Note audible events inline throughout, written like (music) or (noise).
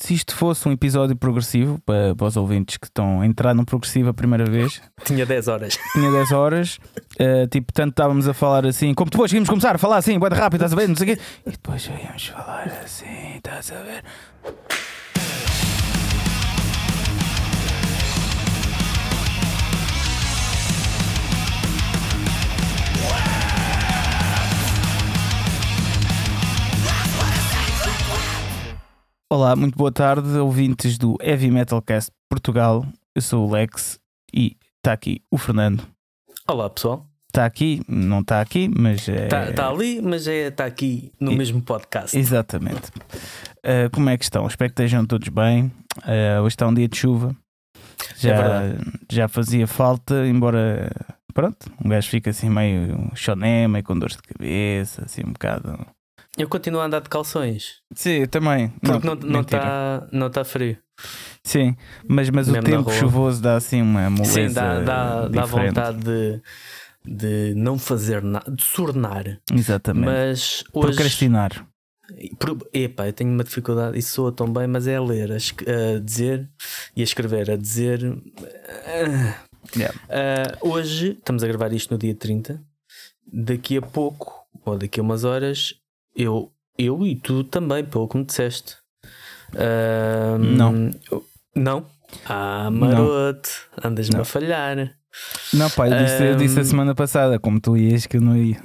se isto fosse um episódio progressivo, para, para os ouvintes que estão a entrar no progressivo a primeira vez, (laughs) Tinha 10 horas. tinha 10 horas, eh, tipo, tanto estávamos a falar assim, como depois íamos começar a falar assim, bem rápido, estás a ver, não sei o quê, e depois íamos falar assim, estás a ver. Olá, muito boa tarde, ouvintes do Heavy Metal Cast Portugal. Eu sou o Lex e está aqui o Fernando. Olá pessoal. Está aqui, não está aqui, mas é. Está tá ali, mas está aqui no E- mesmo podcast. Exatamente. Uh, como é que estão? Espero que estejam todos bem. Uh, hoje está um dia de chuva. Já, verdade. já fazia falta, embora. Pronto, um gajo fica assim meio choné, meio com dores de cabeça, assim um bocado. Eu continuo a andar de calções. Sim, eu também. Porque não está não mentira. tá, não tá frio. Sim, mas, mas o Mesmo tempo chuvoso dá assim uma moleza Sim, dá, dá, dá vontade de, de não fazer nada, de sornar. Exatamente. Mas hoje. Procrastinar. Pro- Epá, eu tenho uma dificuldade, isso soa tão bem, mas é a ler, a, a dizer e a escrever. A dizer. ah, Yeah. ah, hoje, estamos a gravar isto no dia 30. Daqui a pouco, ou daqui a umas horas, eu, eu e tu também, pelo que me disseste. Ah, Não. Não? Ah, maroto, andas-me a falhar. Não, pá, eu disse, eu disse a semana passada, como tu ias, que eu não ia. (laughs)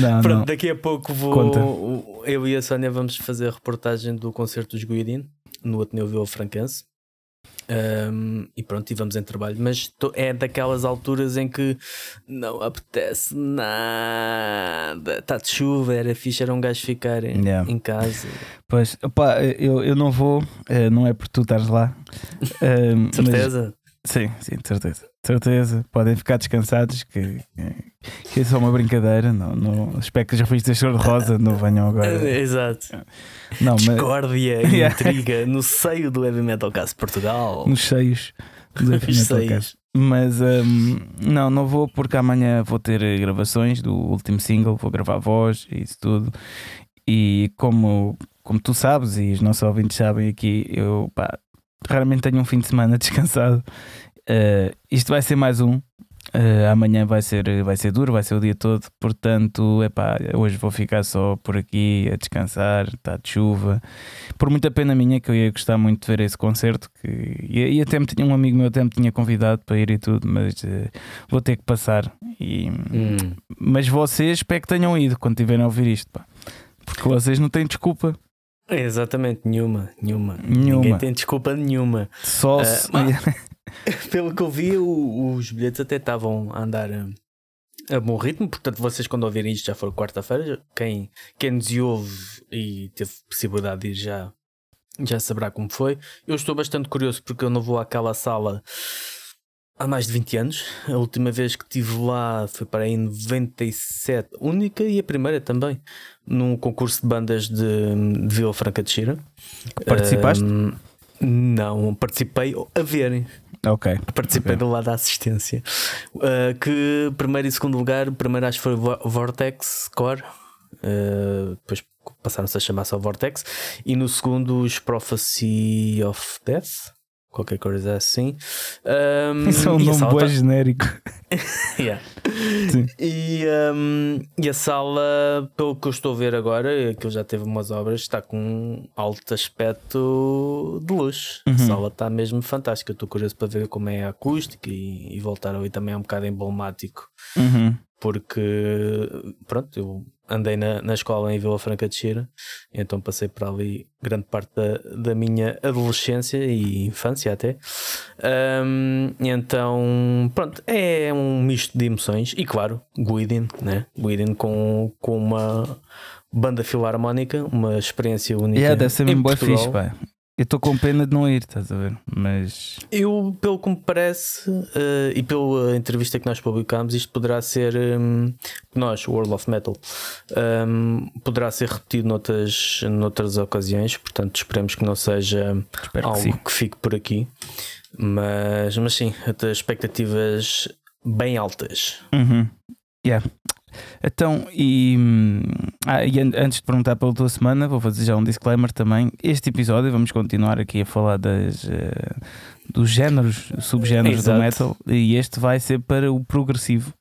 não, Pronto, não. daqui a pouco Conta. vou. Eu e a Sónia vamos fazer a reportagem do concerto dos Guidin no Ateneu Vila Franquense. Ahm, e pronto, e vamos em trabalho. Mas tô- é daquelas alturas em que não apetece nada. Está de chuva, era fixe, era um gajo ficar em, Yeah. em casa. Pois, opá, eu, eu não vou, eh, não é por tu estares lá. (laughs) Mas- Certeza? Sim, sim, de certeza. De certeza. Podem ficar descansados, que, que é só uma brincadeira. Não, não, espero que já cor de rosa, não venham agora. (laughs) Exato. Não, mas Discórdia e (laughs) Yeah. intriga no seio do Heavy Metal Cast Portugal. nos cheios do Heavy Metal seios. Cast. Mas hum, não, não vou porque amanhã vou ter gravações do último single, vou gravar a voz e isso tudo. E como, como tu sabes e os nossos ouvintes sabem aqui, eu pá, raramente tenho um fim de semana (laughs) descansado. Eh, isto vai ser mais um. Eh, amanhã vai ser, vai ser duro, vai ser o dia todo. Portanto, epá, hoje vou ficar só por aqui a descansar. Está de chuva. Por muita pena minha, que eu ia gostar muito de ver esse concerto. Que, e, e até me tinha um amigo meu até me tinha convidado para ir e tudo, mas eh, vou ter que passar. E, Hum. Mas vocês espero que tenham ido quando tiverem a ouvir isto, pá. Porque vocês não têm desculpa. Exatamente, nenhuma, nenhuma. Nenhuma. Ninguém tem desculpa nenhuma. Só Ah, se- mas- (laughs) Pelo que eu vi, o- os bilhetes até estavam a andar a, a bom ritmo. Portanto, vocês, quando ouvirem isto, já for quarta-feira. Quem, quem nos ouve e teve possibilidade de ir já, já saberá como foi. Eu estou bastante curioso porque eu não vou àquela sala há mais de 20 anos. A última vez que estive lá foi para em 97, única e a primeira também, num concurso de bandas de, de Vila Franca de Xira. Participaste? Ahm, não, participei a verem. Ok. Participei Ok. do lado da assistência. Uh, que primeiro e segundo lugar, primeiro acho que foi Vo- Vortex Core. Uh, depois passaram-se a chamar só Vortex. E no segundo, os Prophecy of Death. Qualquer coisa assim. (laughs) Um, Isso é um a nome bem tá- genérico. (laughs) Yeah. E, um, e a sala, pelo que eu estou a ver agora, que eu já teve umas obras, está com um alto aspecto de. A Uhum. sala está mesmo fantástica. Estou curioso para ver como é a acústica e, e voltar ali também é um bocado emblemático. Uhum. Porque, pronto, eu andei na, na escola em Vila Franca de Xira, então passei por ali grande parte da, da minha adolescência e infância até. Um, então, pronto, é um misto de emoções. E claro, Guidin, né? Guidin com, com uma banda filarmónica, uma experiência única. Yeah, deve ser em mesmo boa fixe, pá. Eu estou com pena de não ir, estás a ver? Mas Eu, pelo que me parece, eh, e pela entrevista que nós publicámos, isto poderá ser hum, nós, World of Metal, hum, poderá ser repetido noutras, noutras ocasiões, portanto esperemos que não seja espero algo que que fique por aqui. Mas, mas sim, expectativas bem altas. Uhum. Yeah. Então, e, hum, ah, e an- antes de perguntar pela tua semana, vou fazer já um disclaimer também. Este episódio, vamos continuar aqui a falar das, eh, dos géneros, subgéneros do Exato. metal, e este vai ser para o progressivo.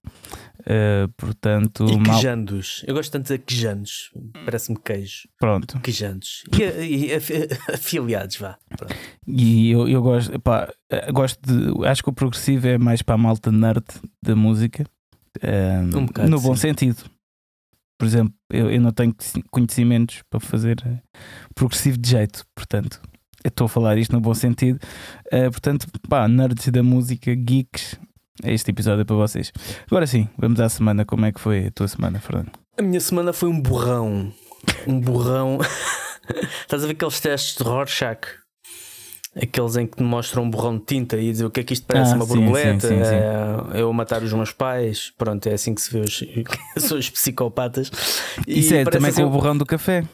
Eh, portanto, E mal, quejandos. Eu gosto tanto de quejandos. Parece-me queijo. pronto. Quejandos. E, e afi- (laughs) afiliados, vá. Pronto. E eu, eu gosto, pá, eh, gosto de. Acho que o progressivo é mais para a malta nerd da música, Um no bom sim. sentido. Por exemplo, eu, eu não tenho conhecimentos para fazer eh, progressivo de jeito, portanto, eu estou a falar isto no bom sentido. Eh, portanto, pá, nerds da música, geeks, este episódio é para vocês. Agora sim, vamos à semana. Como é que foi a tua semana, Fernando? A minha semana foi um borrão. Um borrão. (laughs) Estás a ver aqueles testes de Rorschach? Aqueles em que te mostram um borrão de tinta e dizem o que é que isto parece Ah, uma sim, borboleta, sim, sim, sim. é eu matar os meus pais. Pronto, é assim que se vê os, (laughs) são os psicopatas. E Isso é parece também com o borrão do café.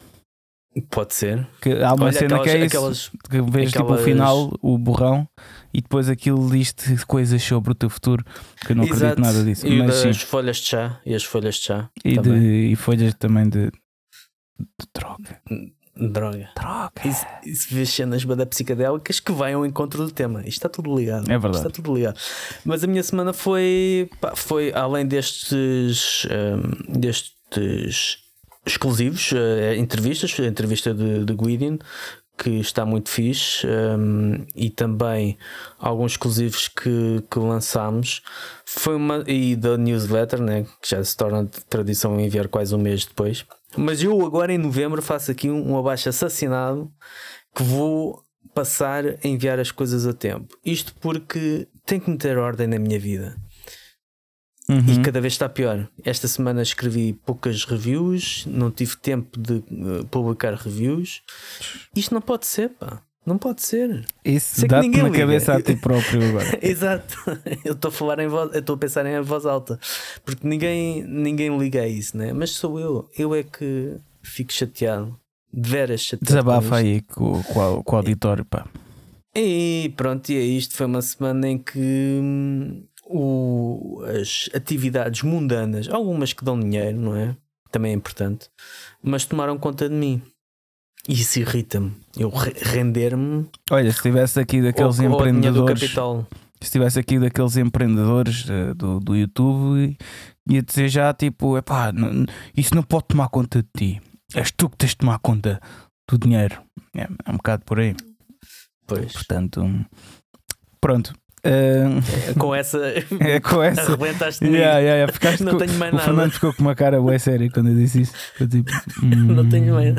Pode ser. Que há uma Olha, cena que é aquelas, isso. aquelas que vês tipo Aquelas- o final, o borrão, e depois aquilo diz-te coisas sobre o teu futuro, que eu não acredito Exato. nada disso. E Mas sim, das folhas de chá e as folhas de chá. e, também. de, e folhas também de, de droga. Droga. Droga. Isso, isso vê cenas bada psicadélicas que vai ao encontro do tema. Isto está tudo ligado. É verdade. Isto Está tudo ligado. Mas a minha semana foi, pá, foi além destes, hum, destes exclusivos, eh, entrevistas, a entrevista de, de Guidian, que está muito fixe, hum, e também alguns exclusivos que, que lançámos. Foi uma, e da newsletter, né, que já se torna tradição enviar quase um mês depois. Mas eu agora em novembro faço aqui um, um abaixo assassinado que vou passar a enviar as coisas a tempo. Isto porque tem que meter ordem na minha vida. Uhum. E cada vez está pior. Esta semana escrevi poucas reviews, não tive tempo de eh, publicar reviews. Isto não pode ser, pá. Não pode ser. Isso dá-te na liga. cabeça a ti (laughs) próprio agora. Exato. Eu estou a falar em voz, eu estou a pensar em voz alta. Porque ninguém, ninguém liga a isso, né? Mas sou eu. Eu é que fico chateado. De veras chateado. Desabafa aí com, com, o- com o auditório, pá. E pronto, e é isto. Foi uma semana em que hum, o, as atividades mundanas, algumas que dão dinheiro, não é? Também é importante, mas tomaram conta de mim. Isso irrita-me. Eu re- render-me Olha, se tivesse aqui daqueles do empreendedores, capital. se tivesse aqui daqueles empreendedores eh, do, do YouTube, ia dizer já tipo, epá, n- isso não pode tomar conta de ti. És tu que tens de tomar conta do dinheiro. É, é um bocado por aí. Pois. Portanto, pronto. Eh, Com essa. é com essa. (laughs) Arrebentaste Yeah, yeah, yeah. Ficaste Não com- tenho mais o nada. Fernando ficou com uma cara boa séria quando eu disse isso. Eu tipo, (laughs) Não hum, tenho mais.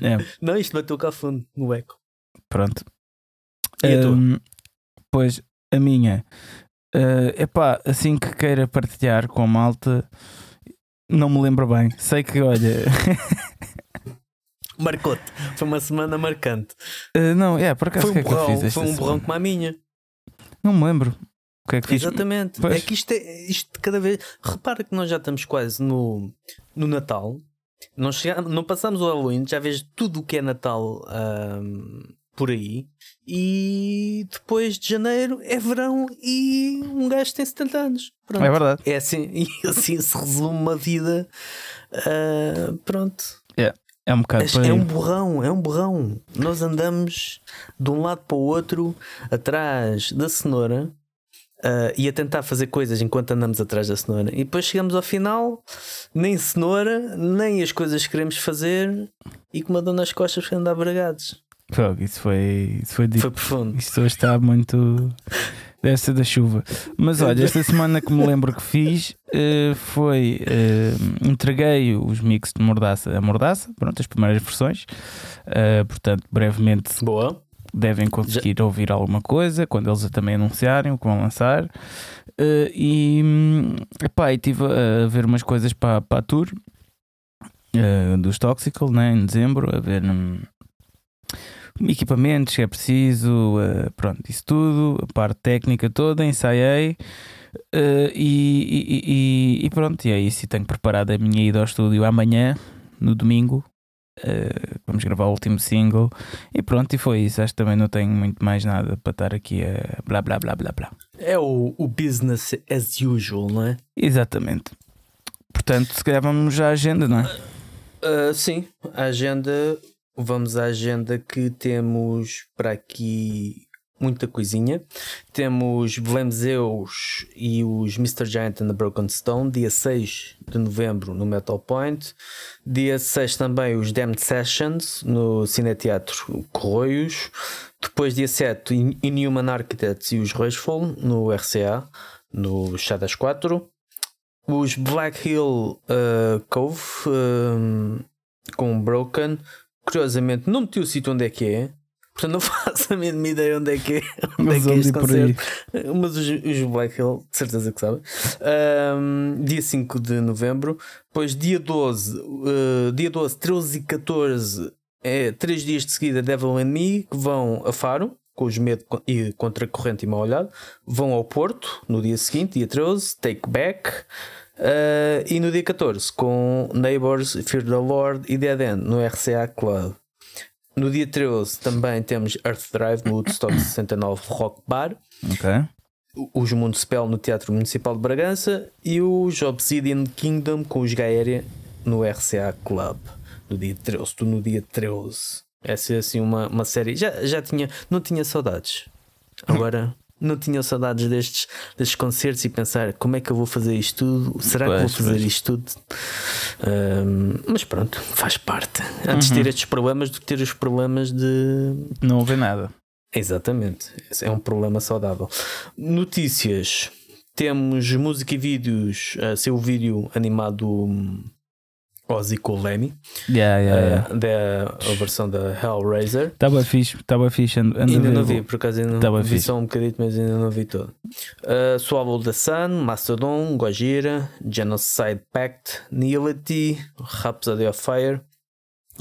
É, (laughs) Não, isto bateu cá fundo no eco. pronto. E a tua? Hum, pois a minha, é epá, assim que queira partilhar com a malta, não me lembro bem. Sei que, olha, (laughs) Marcou-te. Foi uma semana marcante. eh, não, é, por acaso Foi o que um é que eu borrão, fiz foi um borrão como a minha. Não me lembro. O que é que fiz? Exatamente. Pois. É que isto, é, isto cada vez. Repara que nós já estamos quase no, no Natal. Não, chegamos, não passamos o Halloween, já vês tudo o que é Natal ahm, por aí. E depois de janeiro é verão e um gajo tem 70 anos. Pronto. É verdade. É assim, (laughs) e assim se resume uma vida. ah, pronto. É um bocado É, é um borrão, é um borrão. Nós andamos de um lado para o outro atrás da cenoura ah, e a tentar fazer coisas enquanto andamos atrás da cenoura. E depois chegamos ao final, nem cenoura, nem as coisas que queremos fazer e com uma dor nas costas bregados. Fogo, isso foi, isso foi, Foi profundo. Isto hoje está muito. Ser da chuva. Mas olha, esta semana que me lembro que fiz eh, foi. eh, entreguei os mix de Mordaça a Mordaça, pronto, as primeiras versões. Eh, portanto, brevemente Boa. Devem conseguir ouvir alguma coisa quando eles também anunciarem o que vão lançar. Eh, e, hum, epá, e estive a ver umas coisas para, para a tour eh, dos Toxical né, em dezembro, a ver hum, equipamentos que é preciso, eh, pronto, isso tudo, a parte técnica toda, ensaiei. eh, e, e- e- e pronto, e é isso. E tenho preparado a minha ida ao estúdio amanhã, no domingo. Eh, vamos gravar o último single e pronto, e foi isso. Acho que também não tenho muito mais nada para estar aqui a blá blá blá blá blá. É o, o business as usual, não é? Exatamente. Portanto, se calhar vamos à agenda, não é? Uh, sim, a agenda. Vamos à agenda que temos para aqui muita coisinha. Temos Blemzeus e os Mr. Giant and the Broken Stone, dia 6 de novembro no Metal Point. Dia 6 também os Damned Sessions no Cineteatro Correios. Depois, dia 7, Inhuman Architects e os Rageful no RCA, no Shadows 4. Os Black Hill uh, Cove uh, com Broken. Curiosamente, não meti o sítio onde é que é. Portanto, não (laughs) faço a mínima ideia onde é que é, onde é, que é este concerto. Mas os, os, Black Hill, de certeza que sabem. Um, dia 5 de novembro. Depois, dia 12, uh, dia 12, 13 e 14, é 3 dias de seguida, Devil and Me, que vão a Faro, com os medo e contra corrente e mal olhado. Vão ao Porto, no dia seguinte, dia 13, Take Back. Uh, e no dia 14, com Neighbors, Fear the Lord e Dead End, no RCA Club. No dia 13 também temos Earth Drive no Woodstock (coughs) 69 Rock Bar. Ok. Os Mundo Spell no Teatro Municipal de Bragança e os Obsidian Kingdom com os Gaéria no RCA Club no dia 13. Tu no dia 13. Essa é assim uma, uma série. Já, já tinha, não tinha saudades. Agora não tinha saudades destes, destes concertos e pensar como é que eu vou fazer isto tudo? Será que vou fazer isto tudo? Um, mas pronto, faz parte. Antes uhum. de ter estes problemas do que ter os problemas de não haver nada. Exatamente, esse é um problema saudável. Notícias: temos música e vídeos, uh, seu vídeo animado Ozzy com o Lemmy. Yeah, yeah, yeah. Uh, da, a versão da Hellraiser. Estava fixe, estava fixe. Ando, ando ainda não vi, por acaso ainda não vi fixe. só um bocadinho, mas ainda não vi todo. Uh, Swallow the Sun, Mastodon, Gojira, Genocide Pact, Nihility, Rhapsody of Fire.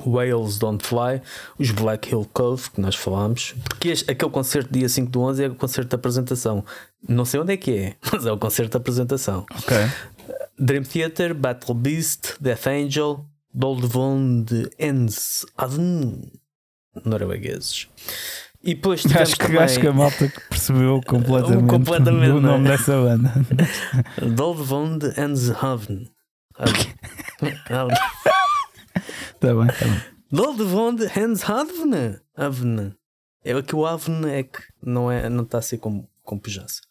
Whales Don't Fly, os Black Hill Cove, que nós falámos, porque este, aquele concerto dia 5 do 11 é o concerto de apresentação. Não sei onde é que é, (laughs) mas é o concerto de apresentação. Ok. Dream Theater, Battle Beast, Death Angel, Doldevon de Ens Aden, noruegueses. E depois acho que, também... acho que a malta percebeu completamente, (laughs) completamente o é? nome é? dessa banda. (laughs) Doldevon de Enshaven. Está bem, está bem. Doldevon de Enshaven. É que o Avn é que não, é, não está a ser como com pujança.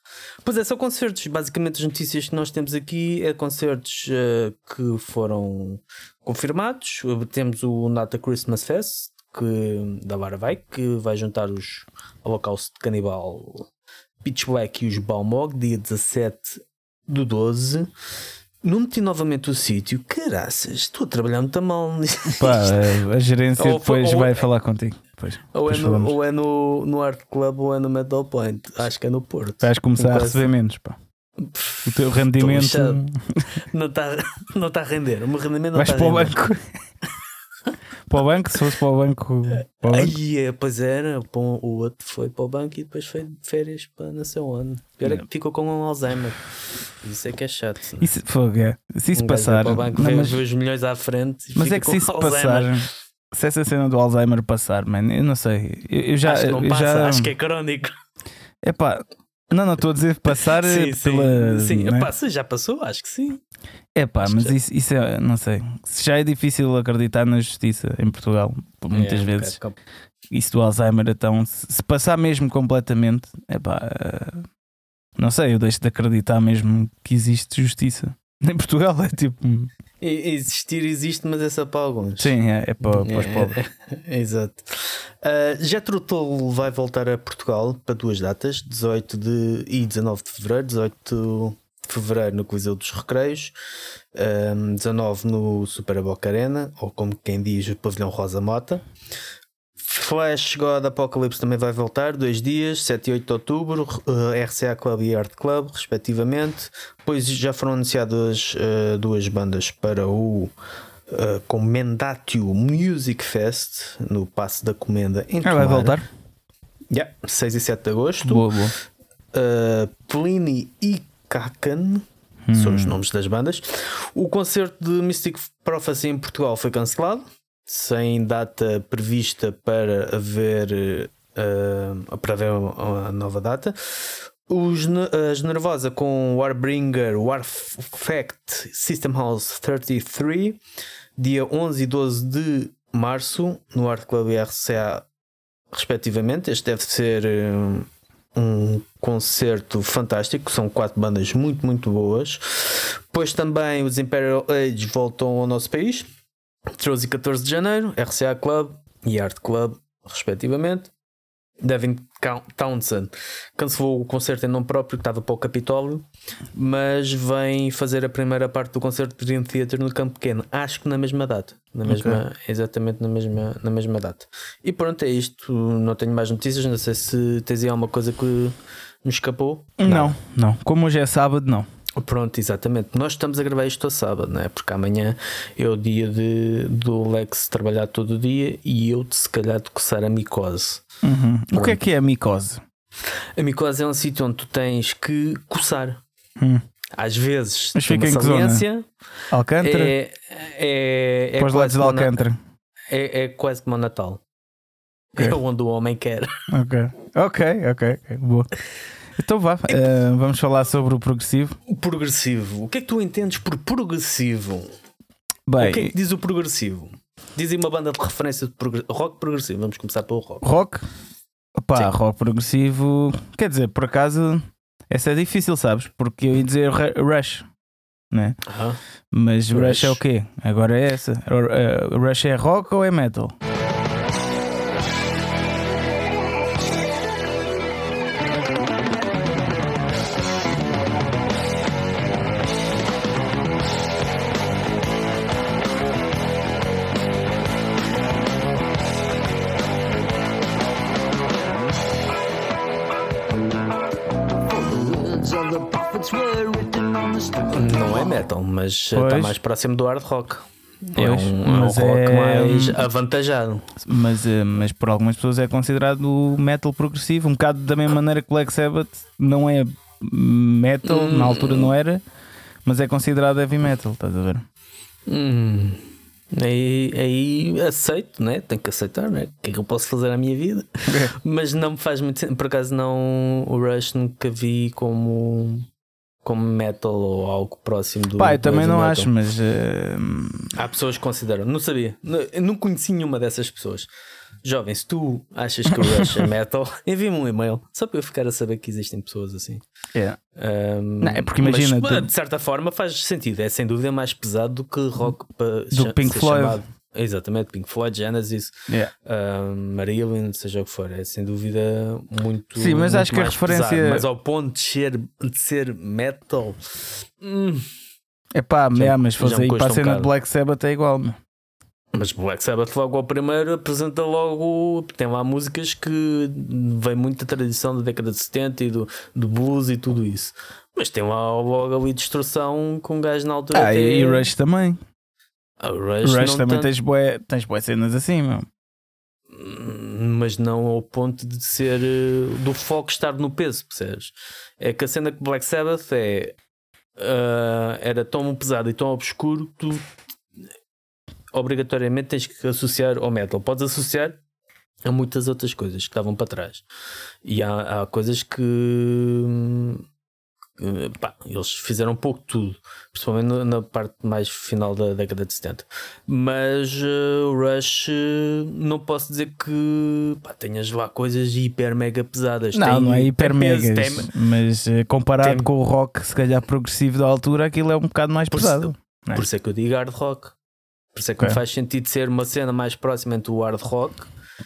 Pois é, são concertos. Basicamente, as notícias que nós temos aqui é concertos uh, que foram confirmados. Temos o Nata Christmas Fest que, da Lara vai, que vai juntar os Holocausto de Canibal, Pitch Black e os Balmog, dia 17 do 12. Não meti novamente o sítio, caraças, estou a trabalhar muito mal. Pá, a gerência depois ou, vai falar contigo. Pois, ou, é no, ou é no, no Art Club ou é no Metal Point. Acho que é no Porto. Vais começar a receber menos, pá. O teu rendimento (laughs) não está não tá a render. O meu rendimento não Vais tá para o banco. (laughs) para o banco, se fosse para o banco. Para o banco. Aí, é, pois era. O outro foi para o banco e depois foi de férias para não sei onde. Pior é que ficou com um Alzheimer. Isso é que é chato. Né? Isso, fogo, é. Se isso um passar. Para o banco, não, mas... os milhões à frente. Mas é que se isso passar se essa cena do Alzheimer passar, man, eu não sei. Eu, eu já, acho que não passa, já... acho que é crónico. É pá, não, não estou a dizer passar sim, pela. Sim, sim. Né? Passa, já passou, acho que sim. É pá, mas já... isso, isso é, não sei. Se já é difícil acreditar na justiça em Portugal, muitas é, vezes. Okay. Isso do Alzheimer, então, se passar mesmo completamente, é pá, uh, não sei, eu deixo de acreditar mesmo que existe justiça. (laughs) Em Portugal é tipo. Existir existe, mas é só para alguns. Sim, é, é para, para os é, pobres. (laughs) exato. Uh, Jetro Toll vai voltar a Portugal para duas datas, 18 de, e 19 de fevereiro. 18 de fevereiro no Coliseu dos Recreios, um, 19 no Super Boca Arena, ou como quem diz, o Pavilhão Rosa Mota. Flash God Apocalypse também vai voltar, dois dias, 7 e 8 de outubro, eh, RCA Club e Art Club, respectivamente. Depois já foram anunciadas uh, duas bandas para o uh, Comendatio Music Fest no Passo da Comenda em ah, vai voltar? Yeah, 6 e 7 de agosto. Boa, boa. Uh, Pliny e Kakan hum. são os nomes das bandas. O concerto de Mystic Prophecy em Portugal foi cancelado sem data prevista para haver uh, para haver uma nova data. Os, as Nervosa com Warbringer, Warfact, System House 33, dia 11 e 12 de março, no Art Club RCA, respectivamente. Este deve ser um, um concerto fantástico, são quatro bandas muito, muito boas. Depois também os Imperial Age voltam ao nosso país, 13 e 14 de janeiro, RCA Club e Art Club, respectivamente. Devin Townsend cancelou o concerto em nome próprio que estava para o Capitólio, mas vem fazer a primeira parte do concerto de Dream Theater no Campo Pequeno, acho que na mesma data, na mesma, okay. exatamente na mesma, na mesma data. E pronto, é isto. Não tenho mais notícias, não sei se tens aí alguma coisa que me escapou. Não, não. não. Como hoje é sábado, não. Pronto, exatamente. Nós estamos a gravar isto a sábado, não é? Porque amanhã é o dia de, do Lex trabalhar todo o dia e eu, se calhar, de coçar a micose. Uhum. O que é que é a micose? A micose é um sítio onde tu tens que coçar. Hum. Às vezes, Mas fica em que zona? Alcântara? É, é, é, Para os lados de Alcântara. É, é quase como o Natal. Okay. (laughs) É onde o homem quer. Ok, ok, ok, boa. (laughs) Então vá, uh, vamos falar sobre o progressivo. O progressivo. O que é que tu entendes por progressivo? Bem, o que é que diz o progressivo? Dizem uma banda de referência de prog rock progressivo. Vamos começar pelo rock. Rock? Opá, rock progressivo. Quer dizer, por acaso, essa é difícil, sabes? Porque eu ia dizer Rush. Né? Uh -huh. Mas Rush. Rush é o quê? Agora é essa. Uh, Rush é rock ou é metal? Mas está mais próximo do hard rock. É pois, é um, é um rock é... mais avantajado. Mas, eh, mas por algumas pessoas é considerado metal progressivo, um bocado da mesma maneira que Black Sabbath não é metal, hum. na altura não era, mas é considerado heavy metal, estás a ver? Hum. Aí, aí aceito, né? tenho que aceitar, né? o que é que eu posso fazer na minha vida? (laughs) mas não me faz muito sentido. Por acaso, não, o Rush nunca vi como como metal ou algo próximo do. Pá, eu também não metal. acho, mas. Uh... Há pessoas que consideram. Não sabia. Eu não conheci nenhuma dessas pessoas. Jovem, se tu achas que o Rush é metal, envia-me um e-mail só para eu ficar a saber que existem pessoas assim. É. Um, não, é porque imagina. Mas, de certa forma faz sentido. É sem dúvida mais pesado do que rock para do Pink Floyd. Chamado. Exatamente, Pink Floyd, Genesis, yeah. uh, Marilyn, seja o que for, é sem dúvida muito. Sim, mas muito acho que a referência. Pesado, mas ao ponto de ser, de ser metal. Hum, é pá, mas fazer um para a cena um de Black Sabbath é igual. Meu. Mas Black Sabbath, logo ao primeiro, apresenta logo. Tem lá músicas que vem muito da tradição da década de 70 e do, do blues e tudo isso. Mas tem lá logo ali destruição com um gajo na altura. Ah, até... e Rush também. A Rush, Rush também tanto... tens boé tens cenas assim, meu. Mas não ao ponto de ser eh, do foco estar no peso, percebes? É que a cena que Black Sabbath é uh, era tão pesado e tão obscuro que tu obrigatoriamente tens que associar ao metal. Podes associar a muitas outras coisas que estavam para trás. E há, há coisas que pá, eles fizeram um pouco tudo, principalmente na parte mais final da década de 70. Mas uh, o Rush uh, não posso dizer que pá, tenhas lá coisas hiper mega pesadas. Não, tem, não é hiper mega, mas uh, comparado tem... com o rock, se calhar progressivo da altura, aquilo é um bocado mais por pesado. Se, é? Por isso é que eu digo hard rock. Por isso é que okay. me faz sentido ser uma cena mais próxima entre o hard rock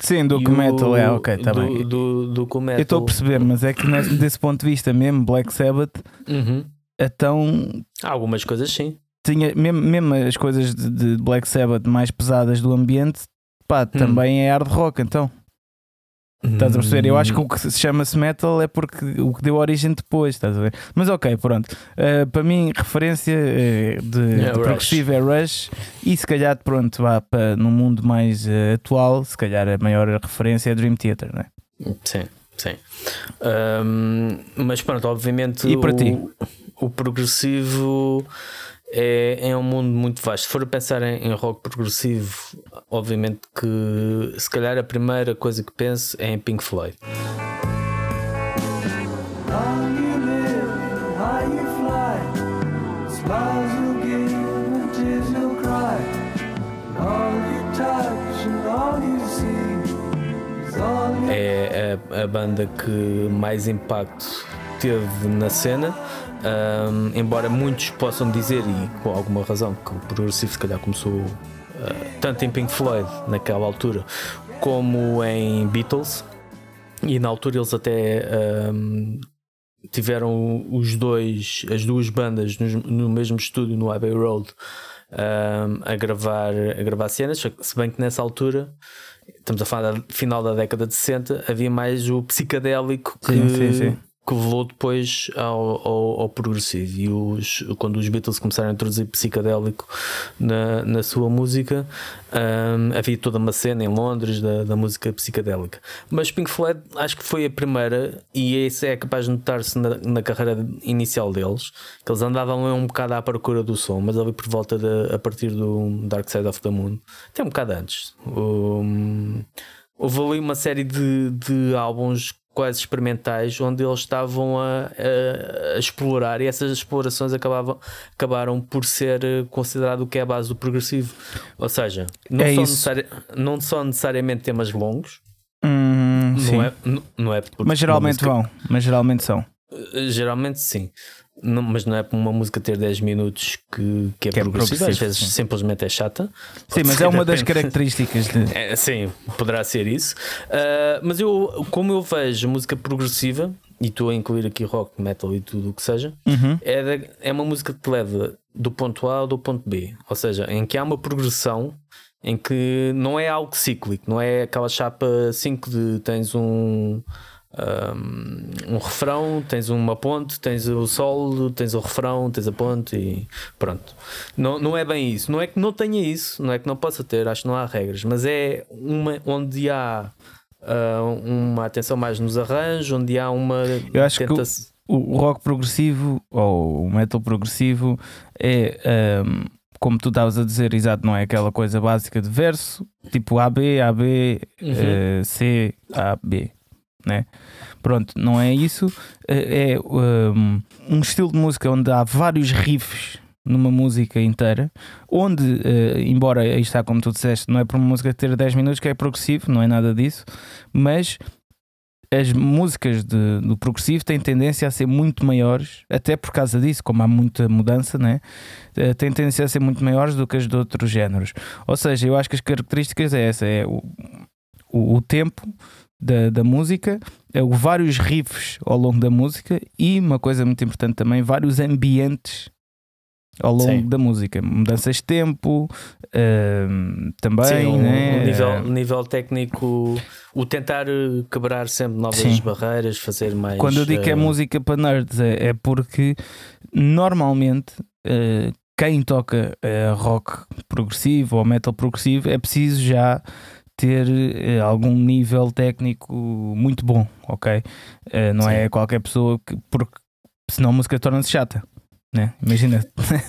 Sim, do que metal, é, ok, tá do, bem. Do, do, do metal. Eu estou a perceber, mas é que nesse, desse ponto de vista mesmo, Black Sabbath, uhum. então. Algumas coisas sim. Tinha, mesmo, mesmo as coisas de, de Black Sabbath mais pesadas do ambiente, pá, hum. também é hard rock, então. Estás a perceber? Eu acho que o que se chama-se metal é porque o que deu origem depois, estás a ver? Mas ok, pronto. Uh, para mim, referência uh, de, yeah, de progressivo é Rush e se calhar, pronto, vá para no mundo mais uh, atual, se calhar a maior referência é Dream Theater, não é? Sim, sim. Um, mas pronto, obviamente. E para o, ti? O progressivo é, é um mundo muito vasto. Se for pensar em, em, rock progressivo, obviamente que se calhar a primeira coisa que penso é em Pink Floyd. É a, a banda que mais impacto teve na cena um, embora muitos possam dizer, e com alguma razão, que o progressivo se calhar começou uh, tanto em Pink Floyd naquela altura como em Beatles, e na altura eles até um, tiveram os dois, as duas bandas no, no mesmo estúdio no Abbey Road um, a, gravar, a gravar cenas, se bem que nessa altura estamos a falar do final da década de 60, havia mais o psicadélico que, sim, sim, sim que levou depois ao, ao, ao, progressivo. E os, quando os Beatles começaram a introduzir psicadélico na, na sua música, um, havia toda uma cena em Londres da, da música psicadélica. Mas Pink Floyd acho que foi a primeira, e isso é capaz de notar-se na, na carreira inicial deles, que eles andavam um bocado à procura do som, mas ali por volta de, a partir do Dark Side of the Moon, até um bocado antes. Um, houve ali uma série de, de álbuns quase experimentais onde eles estavam a, a, a, explorar e essas explorações acabavam, acabaram por ser eh, considerado o que é a base do progressivo. Ou seja, não, é são, não são necessariamente temas longos, hum, não, é, não, não, é mas geralmente vão, mas geralmente são. Eh, geralmente sim. Não, mas não é uma música ter 10 minutos que, que é, que é progressiva, às vezes sim. simplesmente é chata. Sim, mas é uma das características de... (laughs) É, sim, poderá ser isso. Uh, mas eu, como eu vejo música progressiva, e estou a incluir aqui rock, metal e tudo o que seja, uhum. é, de, é uma música que te leva do ponto A ao do ponto B, ou seja, em que há uma progressão em que não é algo cíclico, não é aquela chapa 5 de tens um um, um, refrão, tens uma ponte, tens o solo, tens o refrão, tens a ponte e pronto. Não, não é bem isso. Não é que não tenha isso, não é que não possa ter, acho que não há regras, mas é uma onde há uh, uma atenção mais nos arranjos, onde há uma. Eu acho que o, o, rock progressivo ou o metal progressivo é. Um, como tu estavas a dizer, exato, não é aquela coisa básica de verso, tipo AB, AB, uhum. uh, C, A, B né? Pronto, não é isso. É, é um, um, estilo de música onde há vários riffs numa música inteira, onde, uh, embora aí está, como tu disseste, não é para uma música ter 10 minutos que é progressivo, não é nada disso, mas as músicas de, do progressivo têm tendência a ser muito maiores, até por causa disso, como há muita mudança, né? Uh, têm tendência a ser muito maiores do que as de outros géneros. Ou seja, eu acho que as características é essa: é o, o, o tempo da, da música, é vários riffs ao longo da música e uma coisa muito importante também, vários ambientes ao longo Sim. da música, mudanças de tempo uh, também. Sim, um, né? um nível, um nível técnico, o tentar quebrar sempre novas Sim. barreiras, fazer mais. Quando eu digo uh... que é música para nerds, é, é porque normalmente uh, quem toca rock progressivo ou metal progressivo é preciso já ter uh, algum nível técnico muito bom, ok? Uh, não é Sim. é qualquer pessoa que. Porque senão a música torna-se chata. Né? Imagina,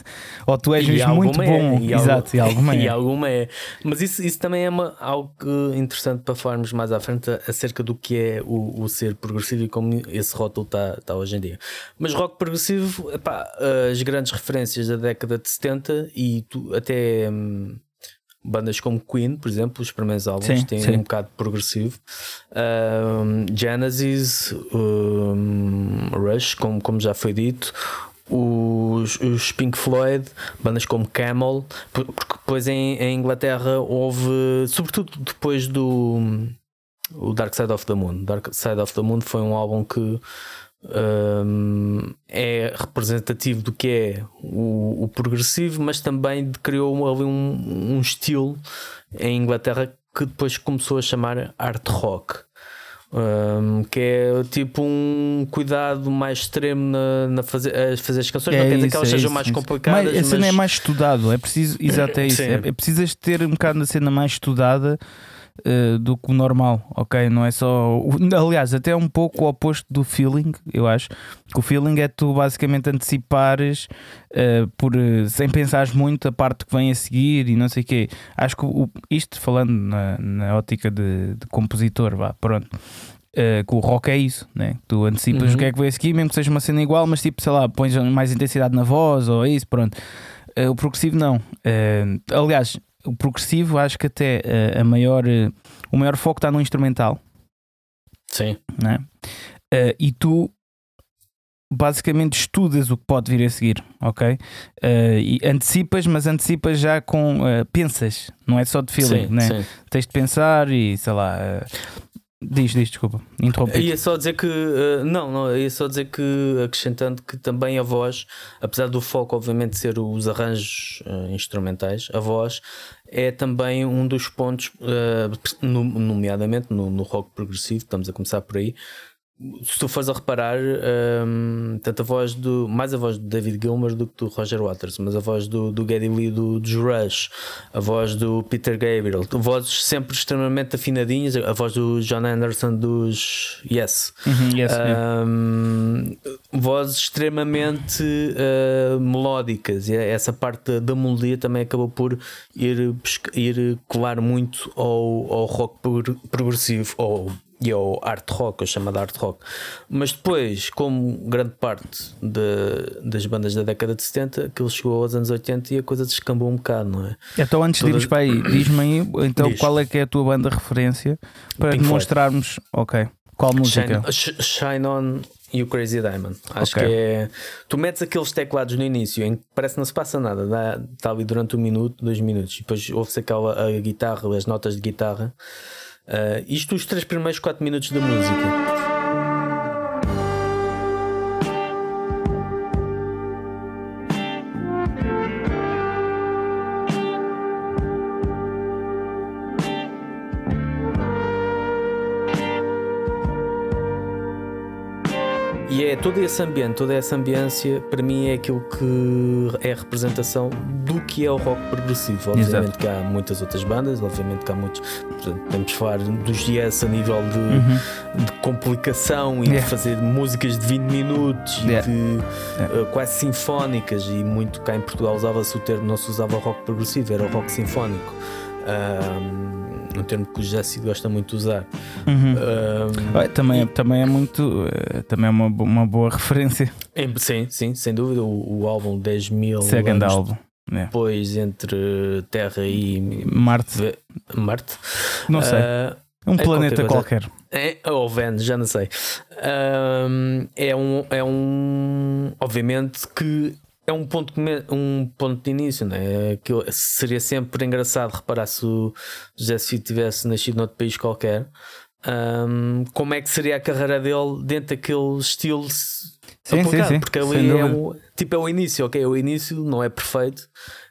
(laughs) ou tu és muito é, bom, e exato, e alguma (laughs) é. e alguma é. Mas isso, isso também é uma, algo interessante para falarmos mais à frente acerca do que é o, o ser progressivo e como esse rótulo está tá hoje em dia. Mas rock progressivo, epá, as grandes referências da década de 70 e tu, até. Hum, bandas como Queen, por exemplo, os primeiros álbuns sim, têm sim. um bocado progressivo. Um, Genesis, um, Rush, como, como já foi dito. Os, os Pink Floyd, bandas como Camel, porque depois em, em Inglaterra houve, sobretudo depois do o Dark Side of the Moon. Dark Side of the Moon foi um álbum que um, é representativo do que é o, o progressivo, mas também criou ali um, um, estilo em Inglaterra que depois começou a chamar art rock. Um, que é tipo um cuidado mais extremo na, na fazer, a fazer as canções. É não quer dizer que elas é sejam isso, mais complicadas. Mas a cena é mais estudado, é preciso, exato, é (coughs) isso. É, é, precisas ter um bocado da cena mais estudada uh, do que o normal, ok? Não é só. Aliás, até é um pouco o oposto do feeling, eu acho. Que o feeling é tu basicamente antecipares uh, por, uh, sem pensares muito a parte que vem a seguir e não sei o quê. Acho que o, isto, falando na, na ótica de, de compositor, vá, pronto. Uh, que o rock é isso, né? Tu antecipas uhum. o que é que vai seguir, mesmo que seja uma cena igual, mas tipo, sei lá, pões mais intensidade na voz ou isso, pronto. Uh, o progressivo não. Uh, aliás, o progressivo, acho que até a, eh, a maior, eh, o maior foco está no instrumental. Sim. Né? Uh, e tu basicamente estudas o que pode vir a seguir, ok? Uh, e antecipas, mas antecipas já com. Uh, pensas, não é só de feeling, sim, né? sim. Tens de pensar e sei lá. Diz, diz, desculpa, interrompi. Ia só dizer que. não, não, ia só dizer que, acrescentando que também a voz, apesar do foco, obviamente, ser os arranjos instrumentais, a voz é também um dos pontos, nomeadamente no, no rock progressivo, estamos a começar por aí se tu fores a reparar, um, tanto a voz do. mais a voz do David Gilmer do que do Roger Waters, mas a voz do, do Geddy Lee do, dos Rush, a voz do Peter Gabriel, vozes sempre extremamente afinadinhas, a voz do John Anderson dos Yes, uhum, yes um, vozes extremamente uh, melódicas, e essa parte da melodia também acabou por ir, ir colar muito ao, ao rock progressivo, ou e ao art rock, eu chamo de art rock. Mas depois, como grande parte de, das bandas da década de 70, aquilo chegou aos anos 80 e a coisa descambou um bocado, não é? Então, antes Toda... de irmos para aí, diz-me aí então Diz. qual é que é a tua banda referência para Pink demonstrarmos. Floyd. Ok. Qual música? Shine, Shine On e o Crazy Diamond. Acho okay. que é. Tu metes aqueles teclados no início em que parece que não se passa nada, dá, está ali durante um minuto, dois minutos, e depois ouve-se aquela a guitarra, as notas de guitarra. Uh, isto os três primeiros 4 minutos da música. É todo esse ambiente, toda essa ambiência, para mim é aquilo que é a representação do que é o rock progressivo. Obviamente Exato. que há muitas outras bandas, obviamente que há muitos. Podemos falar dos Yes a nível de, uhum. de complicação e yeah. de fazer músicas de 20 minutos yeah. e de yeah. uh, quase sinfónicas. E muito cá em Portugal usava-se o termo, não se usava rock progressivo, era o rock sinfónico. Um, um termo que o Jesse gosta muito de usar. Uhum. Um, também, e... também é muito, eh, também é uma, uma boa referência. Sim, sim, sem dúvida. O, o álbum 10 mil. Second anos álbum. Depois entre Terra e Marte. Marte. Não sei. Uh, um é planeta qualquer. qualquer. É, ou Vênus, já não sei. Um, é, um, é um. Obviamente que é um ponto, um ponto de início, né? que seria sempre engraçado reparar se o José Cid tivesse nascido noutro país qualquer. Um, como é que seria a carreira dele dentro daquele estilo sim, sim, sim, porque ali é o, tipo, é o início, ok? O início não é perfeito,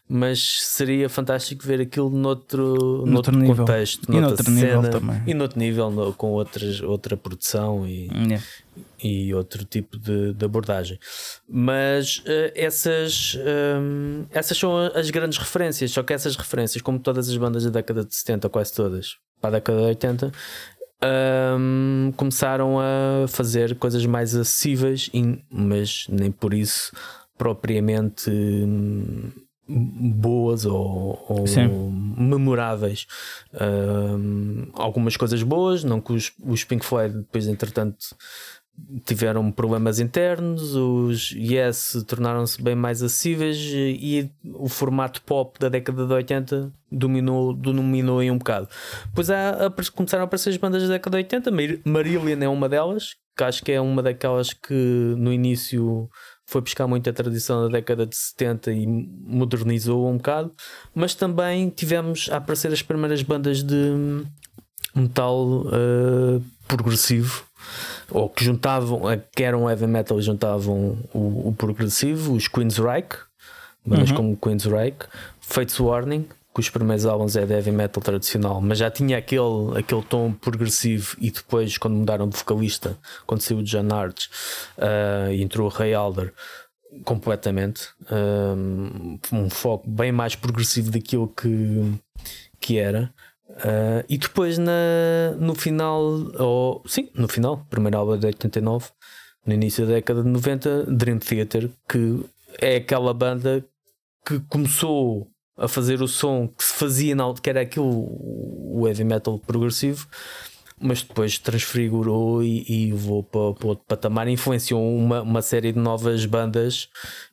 mas seria fantástico ver aquilo noutro, noutro, nível. contexto, e noutro cena, nível também. e noutro nível no, com outras, outra produção e, yeah. E outro tipo de, de abordagem. Mas uh, essas, um, ehm, essas são as grandes referências, só que essas referências, como todas as bandas da década de 70, quase todas, para a década de 80, um, ehm, começaram a fazer coisas mais acessíveis, mas nem por isso propriamente. Hum, boas ou, ou memoráveis. Um, algumas coisas boas, não que os, os Pink Floyd depois, entretanto, tiveram problemas internos, os Yes tornaram-se bem mais acessíveis e o formato pop da década de 80 dominou, dominou um bocado. Depois há, começaram a aparecer as bandas da década de 80, Marillion é uma delas, que acho que é uma daquelas que no início foi buscar muito a tradição da década de 70 e modernizou um bocado, mas também tivemos a aparecer as primeiras bandas de metal uh, progressivo ou que juntavam, eh, que eram heavy metal e juntavam o, o progressivo, os Queensryche, bandas uhum. como Queensryche, Fates Warning, que os primeiros álbuns é de heavy metal tradicional, mas já tinha aquele, aquele tom progressivo. E depois, quando mudaram de vocalista, quando saiu o John Arts uh, e entrou o Ray Alder, completamente um, um foco bem mais progressivo daquilo que, que era. Uh, e depois na, no final, ou sim, no final, primeiro álbum de 89, no início da década de 90, Dream Theater, que é aquela banda que começou a fazer o som que se fazia na que era aquilo o heavy metal progressivo mas depois transfigurou e, e levou para, para outro patamar influenciou uma, uma série de novas bandas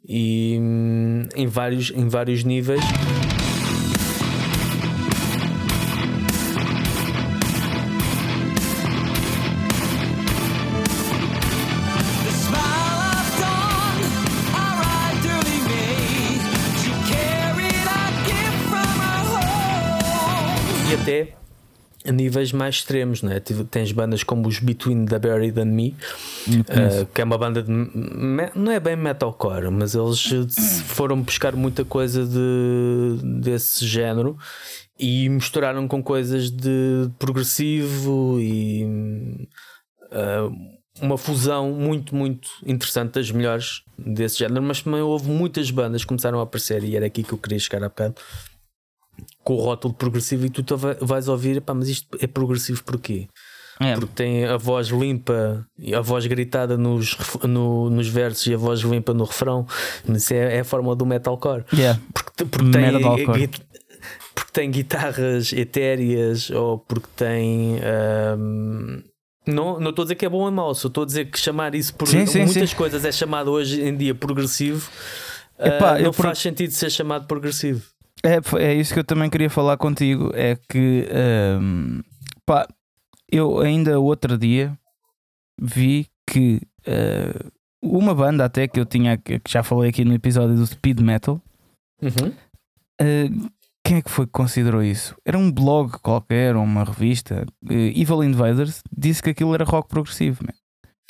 e hum, em vários, em vários níveis níveis mais extremos, não é? Tens bandas como os Between the Buried and Me, uh, que é uma banda de. não é bem metalcore, mas eles foram buscar muita coisa de, desse género e misturaram com coisas de progressivo e. Uh, uma fusão muito, muito interessante das melhores desse género, mas também houve muitas bandas que começaram a aparecer e era aqui que eu queria chegar há bocado com o rótulo progressivo e tu vais ouvir, pá, mas isto é progressivo porquê? É. Porque tem a voz limpa, a voz gritada nos, no, nos versos e a voz limpa no refrão. Isso é, é a fórmula do metalcore. Yeah. Porque, porque, tem, porque tem guitarras etéreas ou porque tem. Um, não, não estou a dizer que é bom ou mau, só estou a dizer que chamar isso por sim, sim, muitas sim. coisas é chamado hoje em dia progressivo. Epá, uh, não faz por... sentido ser chamado progressivo. É, é isso que eu também queria falar contigo. É que um, pá, eu ainda outro dia vi que uh, uma banda até que eu tinha que já falei aqui no episódio do Speed Metal. Uhum. Uh, quem é que foi que considerou isso? Era um blog qualquer, uma revista. Uh, Evil Invaders disse que aquilo era rock progressivo. Man.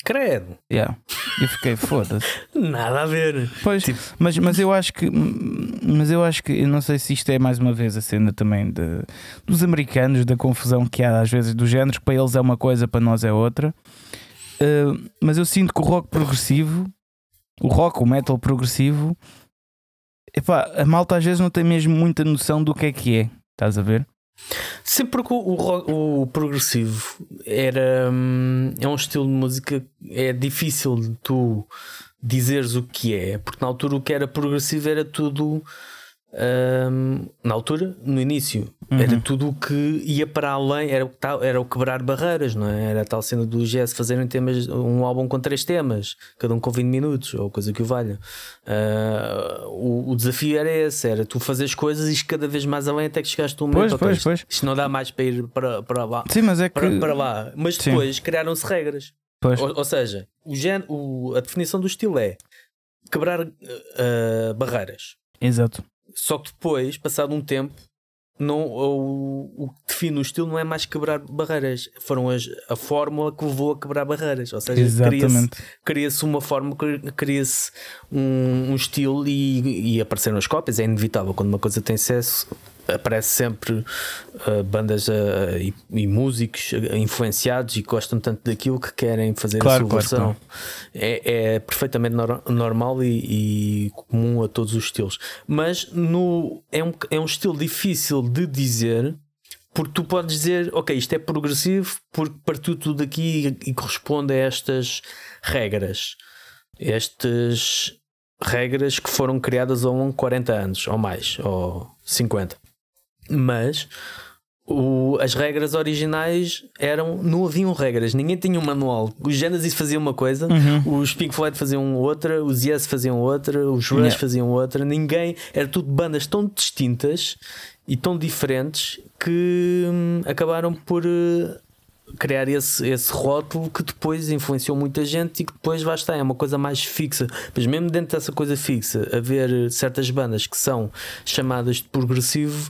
Credo. Yeah. Eu fiquei, foda-se. (laughs) Nada a ver. Pois, tipo... mas, mas eu acho que mas eu acho que eu não sei se isto é mais uma vez a cena também de, dos americanos, da confusão que há às vezes dos géneros, que para eles é uma coisa, para nós é outra. Uh, mas eu sinto que o rock progressivo, o rock, o metal progressivo, epá, a malta às vezes não tem mesmo muita noção do que é que é. Estás a ver? Sempre porque o, o, o, progressivo era hum, é um estilo de música é difícil de tu dizeres o que é, porque na altura o que era progressivo era tudo um, na altura, no início, uhum. era tudo o que ia para além, era, era o quebrar barreiras, não é? Era a tal cena do Jazz fazerem temas, um álbum com três temas, cada um com 20 minutos, ou coisa que o valha. Uh, o, o, desafio era esse: era tu fazeres coisas e cada vez mais além até que chegaste a um momento. Pois, pois, pois. Isto não dá mais para ir para, para lá. Sim, mas é que... para, para lá. Mas depois criaram-se regras. Ou, ou, seja, o gen, o, a definição do estilo é quebrar uh, barreiras. Exato. Só que depois, passado um tempo, não, o, o que define o estilo não é mais quebrar barreiras, foram as, a fórmula que levou a quebrar barreiras. Ou seja, cria-se cria uma forma, cria-se um, um, estilo e, e apareceram as cópias. É inevitável quando uma coisa tem sucesso, aparece sempre uh, bandas uh, e, e, músicos influenciados e gostam tanto daquilo que querem fazer claro, a sua versão. Claro. É, é, perfeitamente nor normal e, e, comum a todos os estilos. Mas no, é, um, é um estilo difícil de dizer. Porque tu podes dizer, ok, isto é progressivo porque partiu tudo aqui e, e corresponde a estas regras. Estas regras que foram criadas há 40 anos ou mais, ou 50 mas o, as regras originais eram. Não haviam regras, ninguém tinha um manual. Os Genesis faziam uma coisa, uhum. os Pink Floyd faziam outra, os Yes faziam outra, os Rush yeah. faziam outra. Ninguém. Era tudo bandas tão distintas e tão diferentes que hum, acabaram por. Uh, criar esse, esse rótulo que depois influenciou muita gente e que depois vai estar, é uma coisa mais fixa. Mas mesmo dentro dessa coisa fixa, haver certas bandas que são chamadas de progressivo,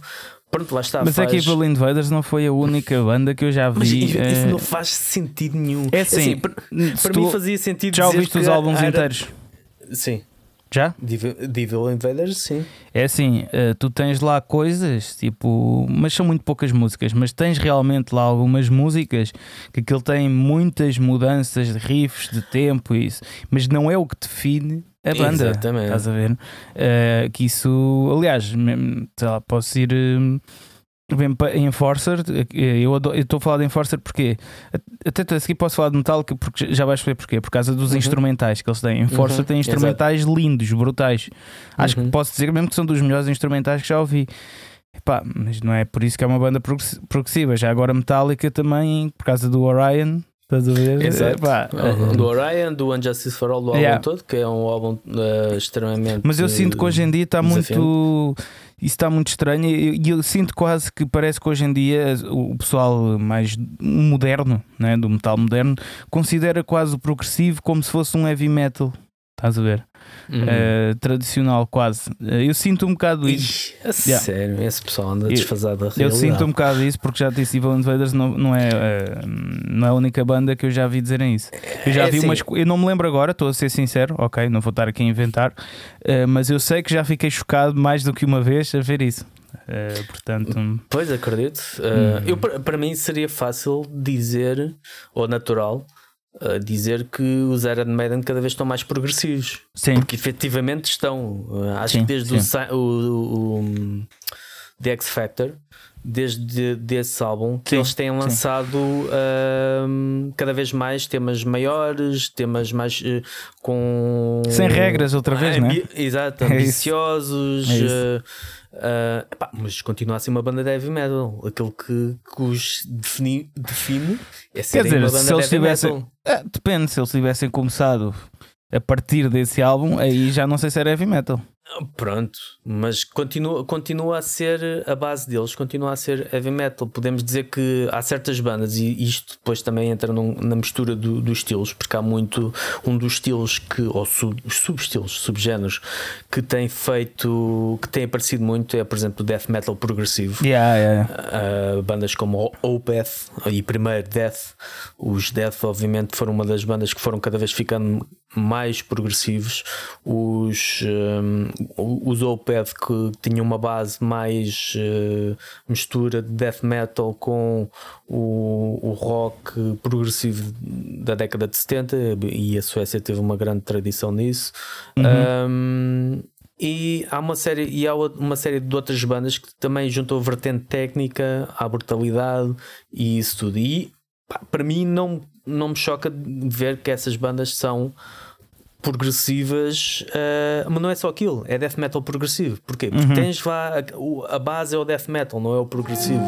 Pronto, lá está. Mas faz... é que Evil Invaders não foi a única banda que eu já (laughs) vi. Mas isso é... não faz sentido nenhum. É assim, assim para, para mim fazia sentido. Já ouviste os álbuns era... inteiros? Sim. Já? De Evil Invaders, sim. É assim, uh, tu tens lá coisas, tipo, mas são muito poucas músicas, mas tens realmente lá algumas músicas que aquilo tem muitas mudanças de riffs, de tempo e isso, mas não é o que define a banda. Exatamente. Estás a ver? Uh, que isso, aliás, sei lá, posso ir. Bem para Enforcer, eh, eu estou a falar de Enforcer porque até a seguir posso falar de Metallica porque já vais ver porquê, por causa dos uhum. instrumentais que eles têm. Enforcer uhum. tem instrumentais Exato. lindos, brutais. Acho uhum. que posso dizer mesmo que são dos melhores instrumentais que já ouvi. Epá, mas não é por isso que é uma banda progressiva. Já agora Metallica também, por causa do Orion, Estás a ver? Exato. É, do Orion, do Unjustice for All, do álbum yeah. todo, que é um álbum uh, extremamente. Mas eu sinto que hoje em dia está muito. Isso está muito estranho e eu, eu, sinto quase que parece que hoje em dia o pessoal mais moderno, né, do metal moderno, considera quase o progressivo como se fosse um heavy metal. Estás a ver? Uhum. uh, tradicional quase. Uh, eu sinto um bocado isso. Ixi, yeah. Sério, esse pessoal anda desfasado da Eu sinto um bocado isso porque já disse Evil Invaders não, não, é, não é a única banda que eu já vi dizerem isso. Eu já é vi assim. umas. Eu não me lembro agora, estou a ser sincero, ok, não vou estar aqui a inventar, mas eu sei que já fiquei chocado mais do que uma vez a ver isso. Uh, portanto, pois acredito. Uh, hum. eu, para mim seria fácil dizer, ou natural, uh, dizer que os Iron Maiden cada vez estão mais progressivos. Sim. Porque efetivamente estão. acho sim, que desde o, o, o, The X Factor, desde desse álbum, que sim, eles têm lançado cada vez mais temas maiores, temas mais com. Sem regras, outra vez, não é? (laughs) Exato, é ambiciosos. É isso. Uh, epá, mas continua a ser uma banda de heavy metal. Aquilo que, que os defini, define é ser uma banda de heavy tivessem, metal. É, depende, se eles tivessem começado a partir desse álbum, aí já não sei se era heavy metal. Pronto, mas continua, continua a ser a base deles, continua a ser heavy metal. Podemos dizer que há certas bandas, e isto depois também entra num, na mistura do, dos estilos, porque há muito um dos estilos que, ou sub, subestilos, subgéneros, que tem feito, que tem aparecido muito, é por exemplo o death metal progressivo. Yeah, yeah. Uh, bandas como Opeth e primeiro Death, os Death, obviamente, foram uma das bandas que foram cada vez ficando mais progressivos. Os, um, os Opeth que tinham uma base mais uh, mistura de death metal com o, o rock progressivo da década de 70 e a Suécia teve uma grande tradição nisso. Uhum. Um, e há uma série e há uma série de outras bandas que também juntam a vertente técnica à brutalidade e isso tudo. E pá, para mim não, não me choca ver que essas bandas são progressivas, uh, mas não é só aquilo, é death metal progressivo. Porquê? Porque uhum. tens vá, a, a base é o death metal, não é o progressivo.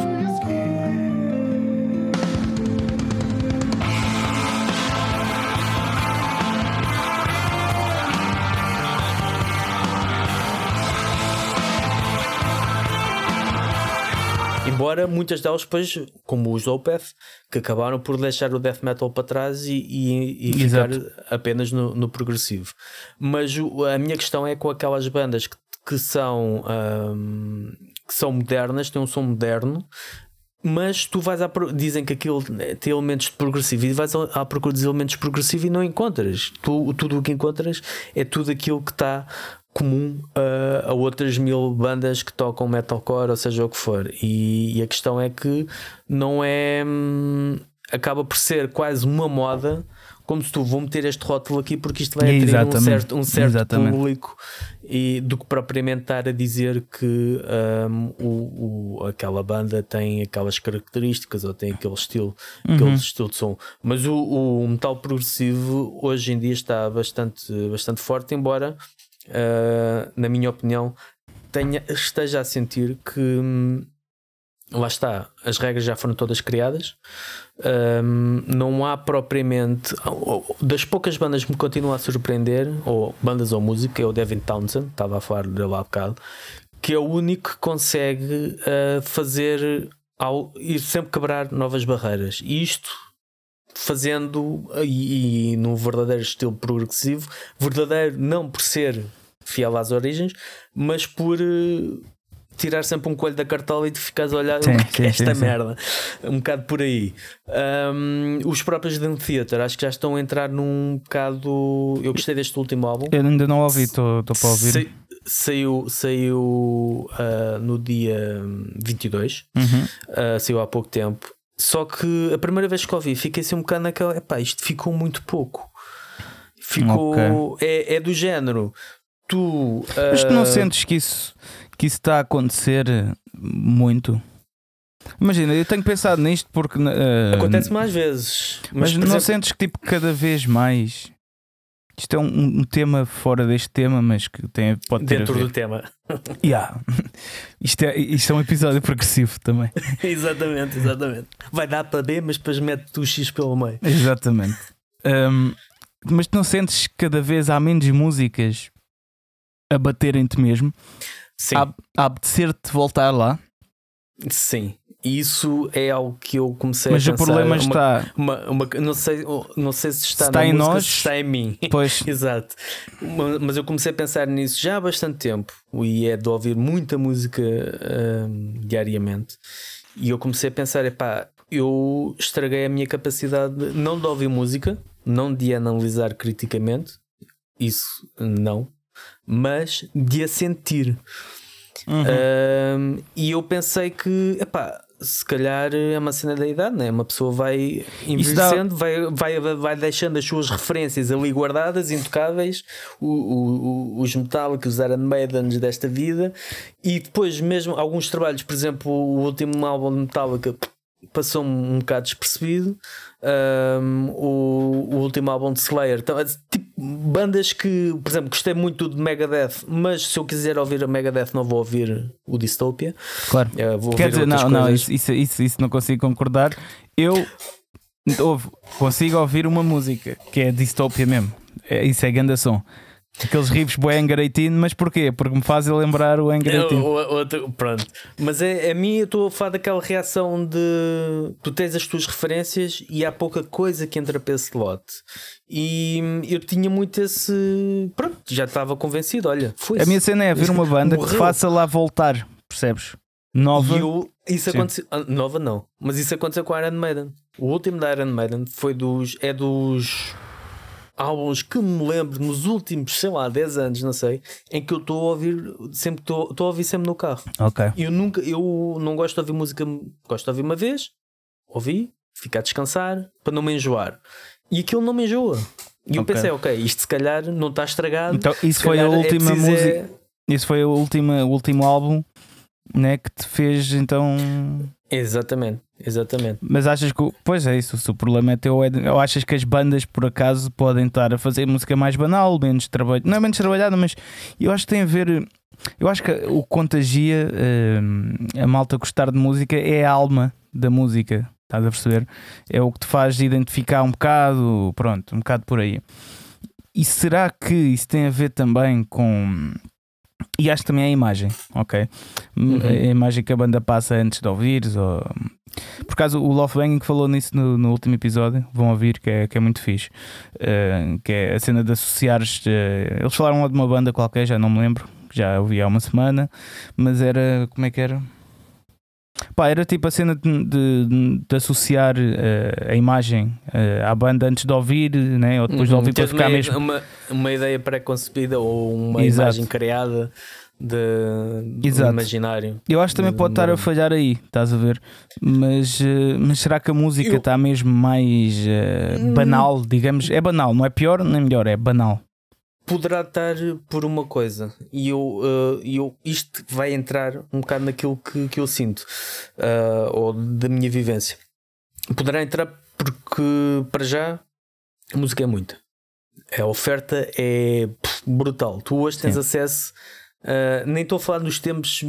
Embora muitas delas depois, como os Opeth, que acabaram por deixar o death metal para trás e, e, e ficar apenas no, no, progressivo. Mas a minha questão é com aquelas bandas que, que são, um, que são modernas, têm um som moderno, mas tu vais à dizem que aquilo tem elementos de progressivo e vais à procura dos elementos progressivos e não encontras. Tu, tudo o que encontras é tudo aquilo que está comum a, a, outras mil bandas que tocam metalcore, ou seja o que for. E, e a questão é que não é. Hum, acaba por ser quase uma moda, como se tu vou meter este rótulo aqui porque isto vai atrair um certo, um certo público e do que propriamente estar a dizer que um, o, o, aquela banda tem aquelas características ou tem aquele estilo, uhum. aquele estilo de som. Mas o, o metal progressivo hoje em dia está bastante, bastante forte, embora uh, na minha opinião, tenha, esteja a sentir que hum, lá está, as regras já foram todas criadas. Um, não há propriamente das poucas bandas que me continuam a surpreender, ou bandas ou música, é o Devin Townsend, estava a falar dele há bocado, que é o único que consegue uh, fazer ao, ir sempre quebrar novas barreiras. E isto fazendo e, e num verdadeiro estilo progressivo, verdadeiro não por ser fiel às origens, mas por uh, tirar sempre um coelho da cartola e de ficares a olhar sim, sim, esta sim, merda. Um bocado por aí. Um, os próprios Dream Theater acho que já estão a entrar num bocado. Eu gostei deste último álbum. Eu ainda não ouvi, estou para ouvir. saiu saiu uh, no dia 22, uhum. uh, saiu há pouco tempo. Só que a primeira vez que ouvi, fiquei assim um bocado naquela. Epá, isto ficou muito pouco. Ficou. Okay. É, é do género. Tu. Uh... Mas tu não sentes que isso, que isso está a acontecer muito? Imagina, eu tenho pensado nisto porque. Uh, Acontece mais vezes. Mas, mas não exemplo... sentes que tipo cada vez mais. Isto é um, um, tema fora deste tema, mas que tem, pode ter. Dentro do tema. (laughs) Yeah. Isto, é, isto é um episódio progressivo também. (laughs) exatamente, exatamente. Vai dar para B, mas depois mete o X pelo meio. Exatamente. Um, mas não sentes que cada vez há menos músicas a bater em ti mesmo? Sim. A, a apetecer-te voltar lá? Sim. Isso é algo que eu comecei Mas a o pensar. problema uma, está. uma- uma- não, sei, não sei se está, Se está em música, nós, se está em mim. Pois, (laughs) Exato. Ma- Mas eu comecei a pensar nisso já há bastante tempo e é de ouvir muita música hum, diariamente. E eu comecei a pensar: epá, eu estraguei a minha capacidade de- não de ouvir música, não de analisar criticamente, isso não, mas de a sentir. uhum. Um, e eu pensei que, epá, se calhar é uma cena da idade, né? uma pessoa vai Isso dá- envelhecendo, vai, vai, vai deixando as suas referências ali guardadas, intocáveis, o, o- o- os Metallica, os Iron Maidens desta vida, e depois, mesmo alguns trabalhos, por exemplo, o último álbum de Metallica passou-me um bocado despercebido. Um, o, o último álbum de Slayer, então, é tipo, bandas que, por exemplo, gostei muito do de Megadeth, mas se eu quiser ouvir a Megadeth, não vou ouvir o Dystopia. claro. Uh, vou Quer ouvir dizer, não, não, coisas. isso, isso, isso, isso não consigo concordar. Eu ouve, consigo ouvir uma música que é distopia mesmo. É, isso é ganda som. Aqueles riffs bué Engareitino, mas porquê? Porque me fazem lembrar o É, Engareitino. o- o- outro- pronto, mas é, a mim eu estou a falar daquela reação de tu tens as tuas referências e há pouca coisa que entra para esse lote. E eu tinha muito esse. Pronto, já estava convencido. Olha, foi A minha cena é ver uma banda que te Morreu. faça lá voltar, percebes? Nova. Eu, isso Sim. aconteceu. ah, Nova não, mas isso aconteceu com a Iron Maiden. O último da Iron Maiden foi dos. É dos álbuns que me lembro nos últimos, sei lá, 10 anos, não sei, em que eu estou a ouvir sempre estou a ouvir sempre no carro. Ok. Eu nunca, eu não gosto de ouvir música, gosto de ouvir uma vez, ouvi, ficar a descansar para não me enjoar. E aquilo não me enjoa. E eu Ok. pensei, ok, isto se calhar não está estragado. Então, isso foi a é última preciso música. é- Isso foi a última, o último álbum né, que te fez então. Exatamente, exatamente. Mas achas que. Pois é isso, se o problema é teu, é ou achas que as bandas por acaso podem estar a fazer música mais banal, menos trabalho. Não é menos trabalhada, mas eu acho que tem a ver. Eu acho que o que contagia eh, a malta gostar de música é a alma da música. Estás a perceber? É o que te faz identificar um bocado, pronto, um bocado por aí. E será que isso tem a ver também com. E acho que também é a imagem, ok? Uhum. A imagem que a banda passa antes de ouvires. Ou... Por acaso, o Love Banging falou nisso no, no último episódio. Vão ouvir, que é, que é muito fixe. Eh, que é a cena de associares. eh, eles falaram lá de uma banda qualquer, já não me lembro. Já ouvi há uma semana. Mas era. Como é que era? Pá, era tipo a cena de, de- de associar eh, a imagem eh, à banda antes de ouvir, né? ou depois de Uhum. ouvir para ficar uma, mesmo. uma, uma ideia pré-concebida ou uma Exato. imagem criada de, Exato. imaginário. Eu acho que também de- pode estar a de- falhar aí, estás a ver? Mas, eh, mas será que a música Eu- está mesmo mais Hum. banal, digamos? É banal, não é pior nem melhor, é banal. Poderá estar por uma coisa, e eu, uh, eu isto vai entrar um bocado naquilo que, que eu sinto, uh, ou da minha vivência. Poderá entrar porque, para já, a música é muita. A oferta é brutal. Tu hoje tens Sim. acesso. Uh, nem estou a falar nos tempos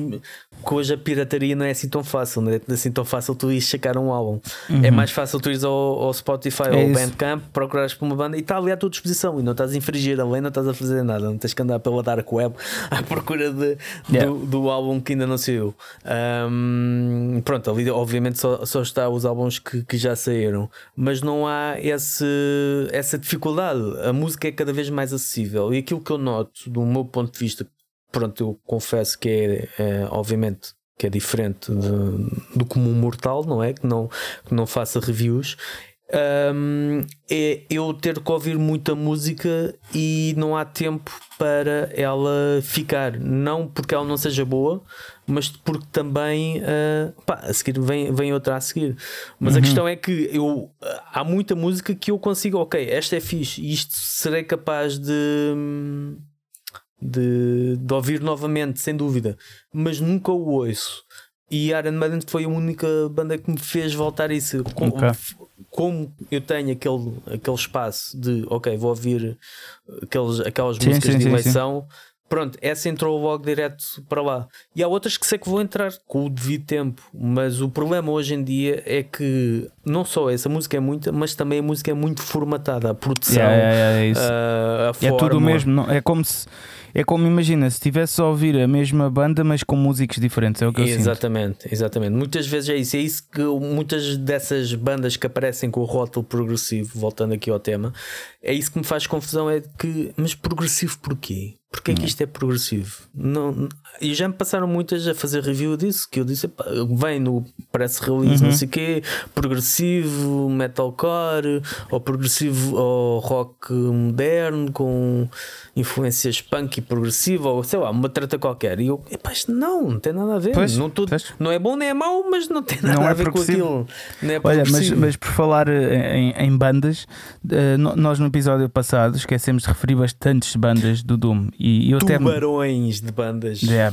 que hoje a pirataria não é assim tão fácil, não é assim tão fácil tu ires checar um álbum. É Uhum. mais fácil tu ires ao, ao Spotify É ou ao. Bandcamp, procurares por uma banda e está ali à tua disposição e não estás a infringir a lei, não estás a fazer nada, não tens que andar pela dark web (laughs) à procura de, Yeah. do, do álbum que ainda não saiu. Ahm, pronto, ali obviamente só, só está os álbuns que, que já saíram, mas não há esse, essa dificuldade. A música é cada vez mais acessível e aquilo que eu noto, do meu ponto de vista, pronto, eu confesso que é, é, obviamente que é diferente de- do comum mortal, não é? Que não, que não faça reviews. hum, é eu ter que ouvir muita música e não há tempo para ela ficar. Não porque ela não seja boa, mas porque também ah, pá, a seguir vem, vem outra a seguir. Mas a questão é que eu há muita música que eu consigo, ok, esta é fixe, isto serei capaz de de, de ouvir novamente, sem dúvida, mas nunca o ouço. E Iron Maiden foi a única banda que me fez voltar a isso. Com- Ok. Como eu tenho aquele, aquele espaço de ok, vou ouvir aqueles, aquelas Sim, músicas sim, de eleição, Pronto, essa entrou logo direto para lá. E há outras que sei que vão entrar com o devido tempo. Mas o problema hoje em dia é que não só essa música é muita, mas também a música é muito formatada. A produção, Yeah, yeah, yeah, é a, a É tudo o mesmo, não- é como se é como imagina se estivesse a ouvir a mesma banda, mas com músicos diferentes. É o que eu sinto. Exatamente, exatamente. Muitas vezes é isso. É isso que muitas dessas bandas que aparecem com o rótulo progressivo, voltando aqui ao tema, é isso que me faz confusão. É que, mas progressivo porquê? Porquê é que isto é progressivo? Não, e já me passaram muitas a fazer review disso, que eu disse, "Epá, vem no press release, não sei o quê, progressivo, metalcore, ou progressivo, ou rock moderno, com influências punk e progressivo, ou sei lá, uma trata qualquer. E eu, epá, isto não, não tem nada a ver. Pois, não, não é bom nem é mau, mas não tem nada Não a é ver com progressivo. aquilo. Não é Olha, mas, mas por falar eh, em, em bandas, eh, nós no episódio passado esquecemos de referir bastantes bandas do Doom e eu até Tubarões de bandas. É.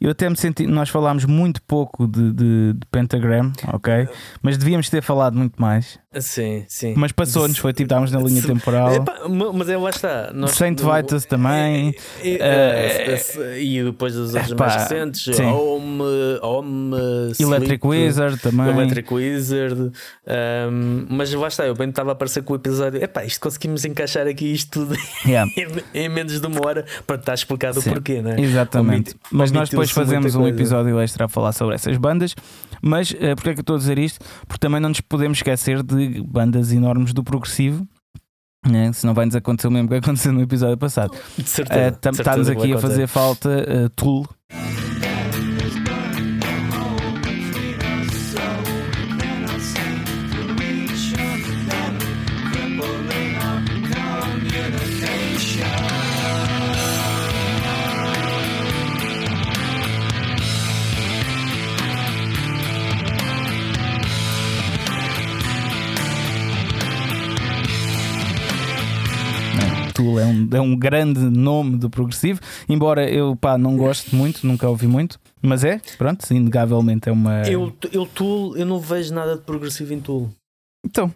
Eu até me senti. Nós falámos muito pouco de, de, de Pentagram, ok? Mas devíamos ter falado muito mais. Sim, sim. Mas passou-nos, foi tipo, estávamos na linha temporal. Epá, mas é lá está. Nós, Saint Vitus também. E, Eh, eh, e depois dos outros mais recentes, sim. Home, Home Electric Sleep, Wizard também. Electric Wizard, um, mas lá está, eu bem estava a aparecer com o episódio. Epá, isto conseguimos encaixar aqui isto tudo Yeah. em, (laughs) em menos de uma hora para estar explicado o porquê, né? Exatamente. Omiti- Mas nós depois fazemos um episódio extra a falar sobre essas bandas. Mas uh, porquê é que eu estou a dizer isto? Porque também não nos podemos esquecer de bandas enormes do progressivo. Né? Se não vai nos acontecer o mesmo que aconteceu no episódio passado. De certeza, Uh, vai aqui a fazer falta uh, Tool. Um, é um grande nome do progressivo, embora eu pá, não goste muito, nunca ouvi muito, mas é, pronto, inegavelmente é uma. Eu, eu, Tool, eu não vejo nada de progressivo em Tool. Então,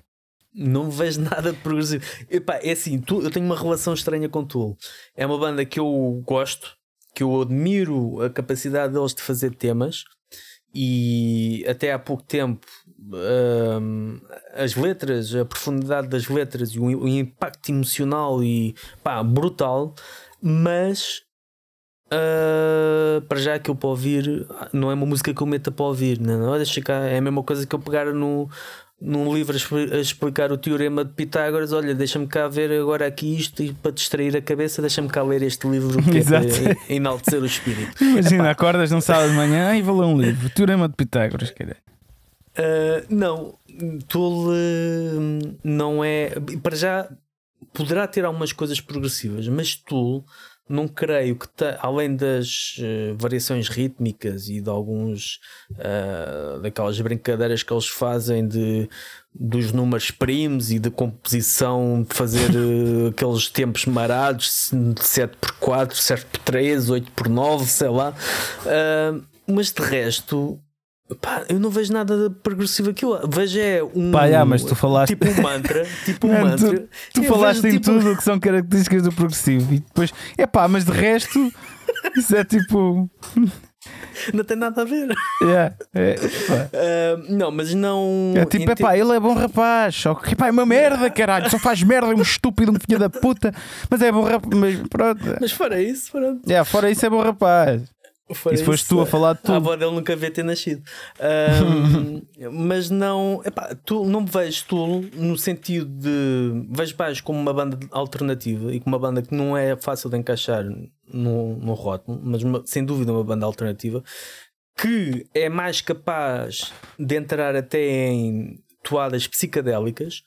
Não vejo nada de progressivo. Epá, é assim, Tool- eu tenho uma relação estranha com Tool. É uma banda que eu gosto, que eu admiro a capacidade deles de fazer temas e até há pouco tempo hum, as letras, a profundidade das letras e o, o impacto emocional e pá, brutal, mas ah, para já aquilo para ouvir não é uma música que eu meta para ouvir, não, não deixa cá, é a mesma coisa que eu pegar no, num livro a expli- a explicar o teorema de Pitágoras. Olha, deixa-me cá ver agora aqui isto e para distrair a cabeça, deixa-me cá ler este livro que é (laughs) Exato. para enaltecer o espírito. imagina, acordas num sábado de manhã e vou ler um livro, Teorema de Pitágoras, cara. Uh, não, Tool uh, não é. Para já poderá ter algumas coisas progressivas, mas Tool não creio que, ta- além das uh, variações rítmicas e de alguns uh, daquelas brincadeiras que eles fazem de dos números primos e de composição de fazer uh, (laughs) aqueles tempos marados 7x4, 7x3, 8x9, sei lá. Uh, mas de resto, Pá, eu não vejo nada de progressivo aquilo. Vejo é um. Pá, mas tu falaste- Tipo um mantra. Tipo (laughs) um Não, mantra. Tu Eu falaste vejo, em tipo, tudo o que são características do progressivo e depois, é pá, mas de resto, (laughs) isso é tipo. Não tem nada a ver. yeah, é. (laughs) Ah, não, mas não. É tipo, é pá, ele é bom rapaz, só que pá, é uma merda, caralho, só faz merda, é um estúpido, um filho da puta, mas é bom rapaz, mas pronto. Mas fora isso, pronto. Yeah, fora isso é bom rapaz. Fora se foste tu a falar de A tudo. avó dele nunca devia ter nascido. Ahm, (laughs) mas não. Epá, tu, não me vejo tu no sentido de. Vejo mais como uma banda alternativa e como uma banda que não é fácil de encaixar no, no rótulo, mas uma- sem dúvida uma banda alternativa que é mais capaz de entrar até em toadas psicadélicas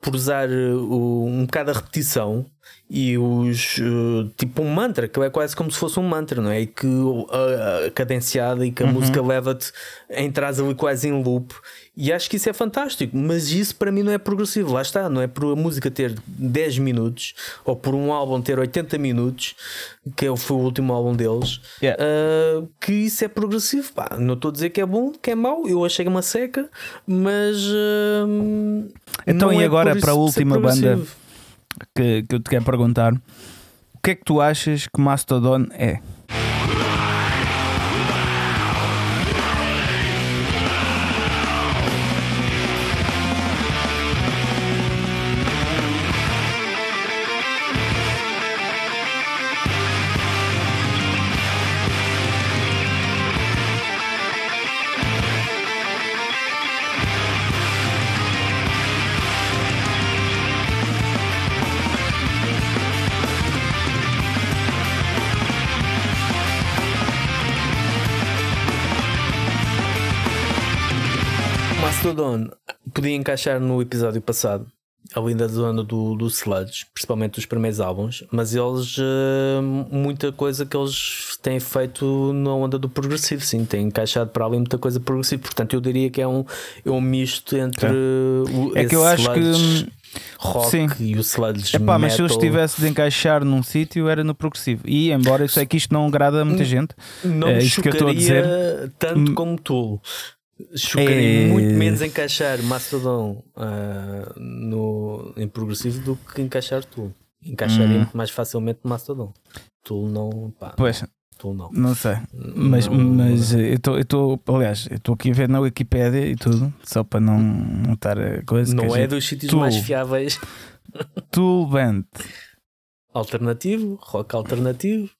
por usar uh, o- um bocado a repetição e os uh, tipo um mantra que é quase como se fosse um mantra, não é? E que a, a cadenciada e que a música leva-te a entrar ali quase em loop. E acho que isso é fantástico, mas isso para mim não é progressivo. Lá está, não é por a música ter 10 minutos ou por um álbum ter 80 minutos, que é foi o último álbum deles, Yeah. uh, que isso é progressivo. Pá, não estou a dizer que é bom, que é mau, eu achei uma seca, mas. uh, Então, e é agora para a última banda? Que, que eu te quero perguntar que é que tu achas que Mastodon é? Podia encaixar no episódio passado, ali da zona do, do sludge, principalmente os primeiros álbuns, mas eles, uh, muita coisa que eles têm feito na onda do progressivo, sim, têm encaixado para ali muita coisa progressiva, portanto eu diria que é um, é um misto entre o, É que eu acho que hum, rock sim. e o sludge Epá, mas se eu metal. estivesse de encaixar num sítio era no progressivo. E embora eu sei que isto não agrada a muita gente, não É me isto que eu estou a chocaria tanto Hum. como tu. Chocaria É. muito menos encaixar Mastodon ah, no, em progressivo do que encaixar tu. Encaixaria Hum. muito mais facilmente Mastodon. Tu não, pá, pois, tu não. não sei. Mas, Não- mas eh, eu estou, aliás, eu estou aqui a ver na Wikipédia e tudo, só para não, não estar a coisa. não é gente- dos sítios tu. mais fiáveis. (laughs) Tool Band. Alternativo, rock alternativo.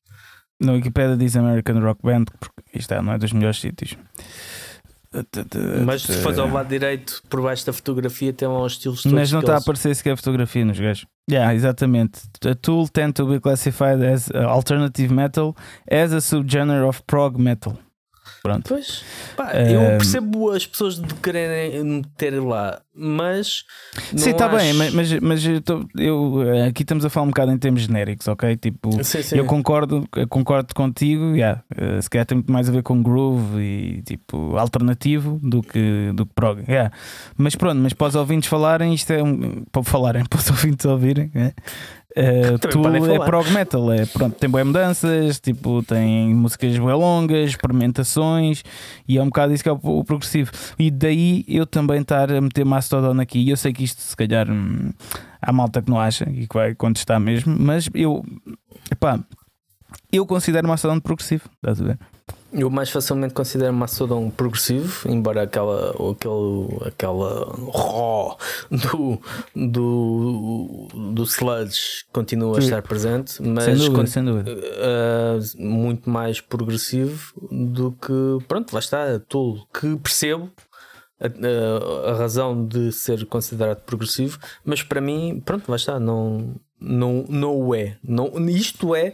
Na Wikipédia diz American Rock Band, porque isto é, não é dos melhores sítios. Mas se fores ao lado direito, por baixo da fotografia, tem lá os estilos. Mas não está a aparecer sequer fotografia nos gajos. Yeah, exatamente. A Tool tend to be classified as uh, alternative metal as a subgenre of prog metal. Pronto. Pois, pá, eu percebo as pessoas de quererem meter lá, mas. Sim, está bem, acho- mas, mas, mas eu, tô- eu, eh, aqui estamos a falar um bocado em termos genéricos, ok? Tipo, Sim, sim. eu concordo, concordo contigo, yeah, eh, se calhar tem muito mais a ver com groove e tipo alternativo do que, do que prog. yeah. Mas pronto, mas para os ouvintes falarem, isto é um. Para falarem, (laughs) para os ouvintes ouvirem, né? Eh, (laughs) podem é prog metal, é, pronto, tem boas mudanças, tipo, tem músicas bem longas, experimentações e é um bocado isso que é o, o progressivo. E daí eu também estar a meter Mastodon aqui. E eu sei que isto, se calhar, hum, há malta que não acha e que vai contestar mesmo, mas eu, eu considero Mastodon progressivo, estás a ver? Eu mais facilmente considero Mastodon progressivo, embora aquela, aquele, aquela raw do, do, do sludge continue a estar presente, mas sem dúvida, sem dúvida. uh, muito mais progressivo do que, pronto, lá está, Tool, que percebo a, a- a razão de ser considerado progressivo, mas para mim, pronto, lá está, não, não, não o é. Não, isto é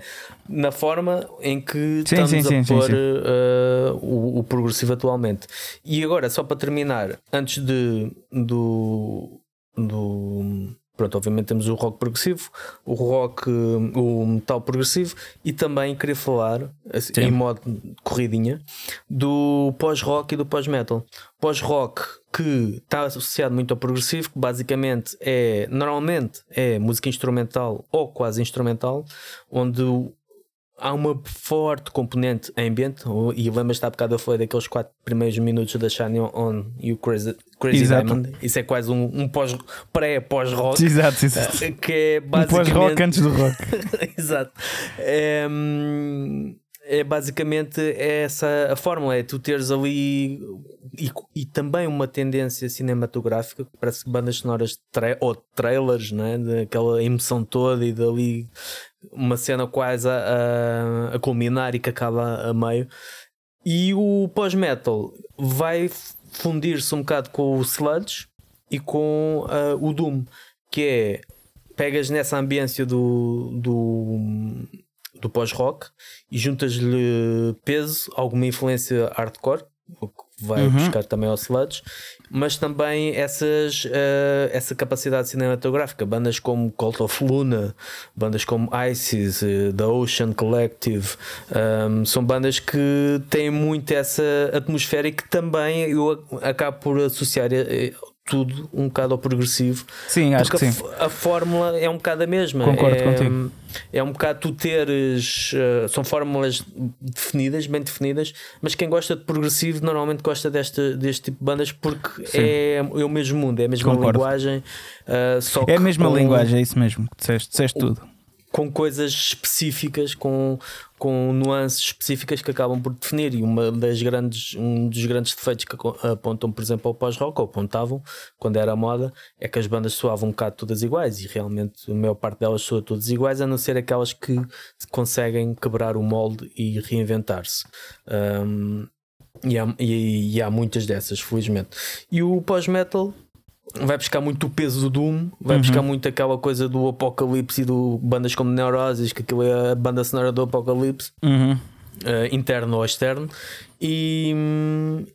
na forma em que Sim, estamos sim, a sim, pôr uh, o, o progressivo atualmente. E agora, só para terminar, antes de do, do Pronto, obviamente temos o rock progressivo, o rock, o metal progressivo e também queria falar, assim, Sim. em modo corridinha, do pós-rock e do pós-metal. Pós-rock que está associado muito ao progressivo, que basicamente é, normalmente é música instrumental ou quase instrumental, onde o- há uma forte componente ambient, o- e lembras-te há bocado eu falei daqueles quatro primeiros minutos da Shine On e o Crazy, Crazy Exato. Diamond, isso é quase um, um pós, pré-pós-rock. Exato, exato. (laughs) Que é Um basicamente. pós-rock antes do rock. (laughs) Exato. É, é basicamente essa a fórmula: é tu teres ali e, e também uma tendência cinematográfica, que parece que bandas sonoras tra ou trailers, né? daquela emoção toda e dali uma cena quase a, a, a culminar e que acaba a meio. E o pós-metal vai fundir-se um bocado com o sludge e com ah, o doom, que é pegas nessa ambiência do, do, do pós-rock e juntas-lhe peso, alguma influência hardcore, o que vai Uhum. buscar também ao sludge, mas também essas, eh, essa capacidade cinematográfica. Bandas como Cult of Luna, bandas como ISIS, eh, The Ocean Collective, ehm, são bandas que têm muito essa atmosfera e que também eu acabo por associar eh, tudo um bocado ao progressivo Sim, acho que sim. a, fórmula é um bocado a mesma. Concordo é, contigo. É um bocado tu teres. eh, são fórmulas definidas, bem definidas, mas quem gosta de progressivo normalmente gosta deste, deste tipo de bandas porque Sim. é, é o mesmo mundo, é a mesma Concordo. linguagem. eh, só É a mesma com- linguagem, é isso mesmo. que Disseste, disseste tudo. com coisas específicas, com, com nuances específicas que acabam por definir. E uma das grandes, um dos grandes defeitos que apontam, por exemplo, ao pós-rock, ou apontavam quando era a moda, é que as bandas soavam um bocado todas iguais e realmente a maior parte delas soa todas iguais, a não ser aquelas que conseguem quebrar o molde e reinventar-se. Um, e há, e, e há muitas dessas, felizmente. E o pós-metal vai buscar muito o peso do Doom, vai uhum. buscar muito aquela coisa do Apocalipse e do bandas como Neurosis, que aquilo é a banda sonora do Apocalipse. Uhum uh, interno ou externo, e,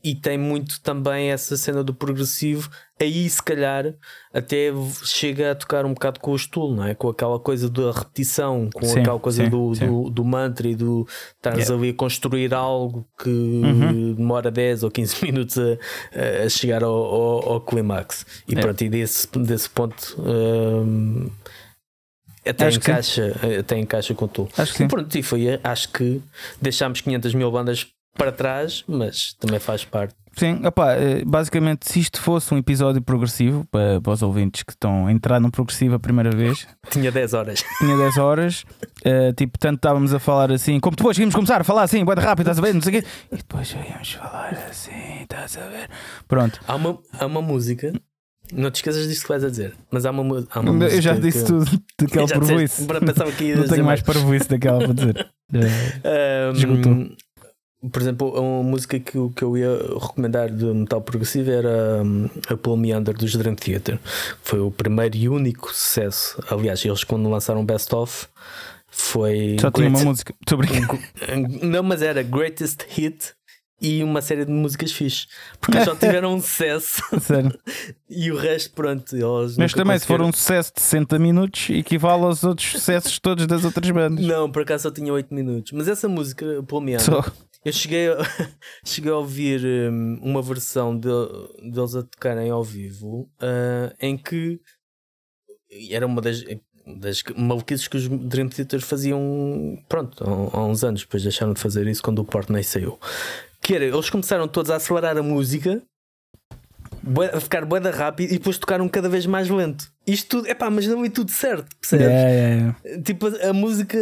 e tem muito também essa cena do progressivo. Aí, se calhar, até chega a tocar um bocado com o estilo, não é? Com aquela coisa da repetição, com sim, aquela coisa sim, do, sim. Do, do, mantra e do estares yeah. ali a construir algo que uhum. demora 10 ou 15 (laughs) minutos a, a chegar ao, ao, ao clímax. E yeah. pronto, e desse, desse ponto. Um, até acho encaixa, que... até encaixa com tu. Acho que e pronto, e foi, acho que deixámos 500 mil bandas para trás, mas também faz parte. Sim, opa, eh, basicamente, se isto fosse um episódio progressivo para, para os ouvintes que estão a entrar no progressivo a primeira vez, (laughs) tinha 10 horas. Tinha 10 horas, uh, tipo, tanto estávamos a falar assim, como depois íamos começar a falar assim, bem rápido, estás a ver? Não sei o quê, e depois íamos falar assim, estás a ver? Pronto. Há uma, há uma música não te esqueças disso que vais a dizer, mas há uma, há uma Eu já disse que... tudo (laughs) daquela parvoíce. Não tenho mais parvoíce daquela para dizer. (laughs) um, Esgotou. Por exemplo, uma música que, que eu ia recomendar de metal progressivo era um, a Pull Me Under dos Dream Theater. Foi o primeiro e único sucesso. Aliás, eles quando lançaram Best Of foi. Só tinha uma música. Estou brincando. (laughs) Não, mas era Greatest Hit e uma série de músicas fixe. Porque só (laughs) tiveram um sucesso. Sério? (laughs) e o resto, pronto. Mas também, se for um sucesso de 60 minutos, equivale aos outros sucessos todos das outras bandas. Não, por acaso só tinha 8 minutos. Mas essa música, pelo menos. Eu cheguei a, (laughs) cheguei a ouvir um, uma versão de, deles a tocarem ao vivo uh, em que era uma das, das maluquices que os Dream Theater faziam pronto, há, há, uns anos, depois deixaram de fazer isso quando o Portnoy saiu que era, eles começaram todos a acelerar a música, a ficar boeda rápido e depois tocaram cada vez mais lento. Isto tudo, é pá, mas não é tudo certo, percebes? Yeah, yeah, yeah. Tipo, a música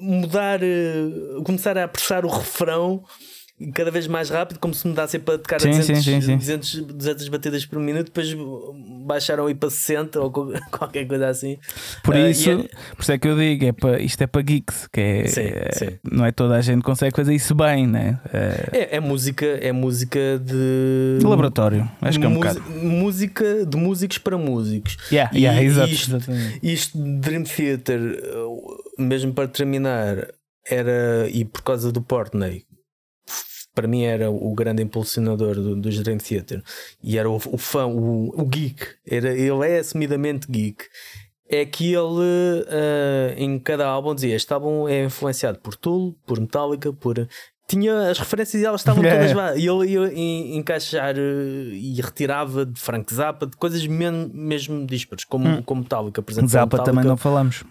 mudar, eh, começar a apressar o refrão cada vez mais rápido, como se me desse para tocar sim, a 200, sim, sim, 200, 200, batidas por minuto, depois baixaram aí para 60 ou (laughs) qualquer coisa assim. Por uh, isso, é... por isso é que eu digo, é para, isto é para geeks, que é, sim, é, não é toda a gente consegue fazer isso bem, né? É, é, é música, é música de... de laboratório, acho que é um bocado. Música de músicos para músicos. Yeah, e, yeah, exato, isto, isto Dream Theater, mesmo para terminar, era e por causa do Portney para mim era o grande impulsionador do, do Dream Theater e era o, o fã, o, o, geek, era, ele é assumidamente geek. É que ele uh, em cada álbum dizia: Este álbum é influenciado por Tool, por Metallica, por. Tinha as referências e elas estavam (laughs) todas lá. E ele ia encaixar uh, e retirava de Frank Zappa, de coisas mesmo, mesmo dispares, como, hum. como Metallica. Por exemplo, Zappa Metallica, também não falamos.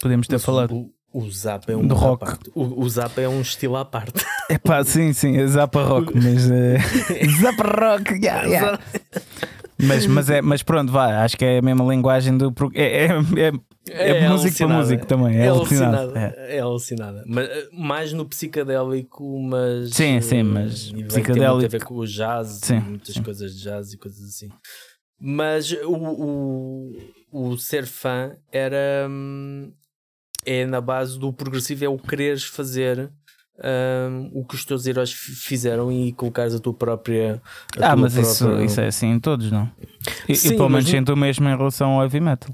Podemos ter falado. O, o Zap é um rock. O, o, Zap é um estilo à parte. (laughs) É pá, sim, sim, é Zap rock, mas uh, (laughs) Zap rock, yeah, yeah. mas, mas, é, mas pronto, vá, acho que é a mesma linguagem do. É, é, é, é, é música para músico também. É, é alucinada. É. é alucinada. Mas, eh, mais no psicadélico, mas. Sim, sim, mas. Psicadélico. Tem a ver com o jazz, sim, muitas sim. coisas de jazz e coisas assim. Mas o, o, o ser fã era. É na base do progressivo, é o quereres fazer um, o que os teus heróis fizeram e colocares a tua própria. A ah, tua mas própria... Isso, isso é assim em todos, não? E, Sim, e pelo menos sinto o mesmo em relação ao heavy metal.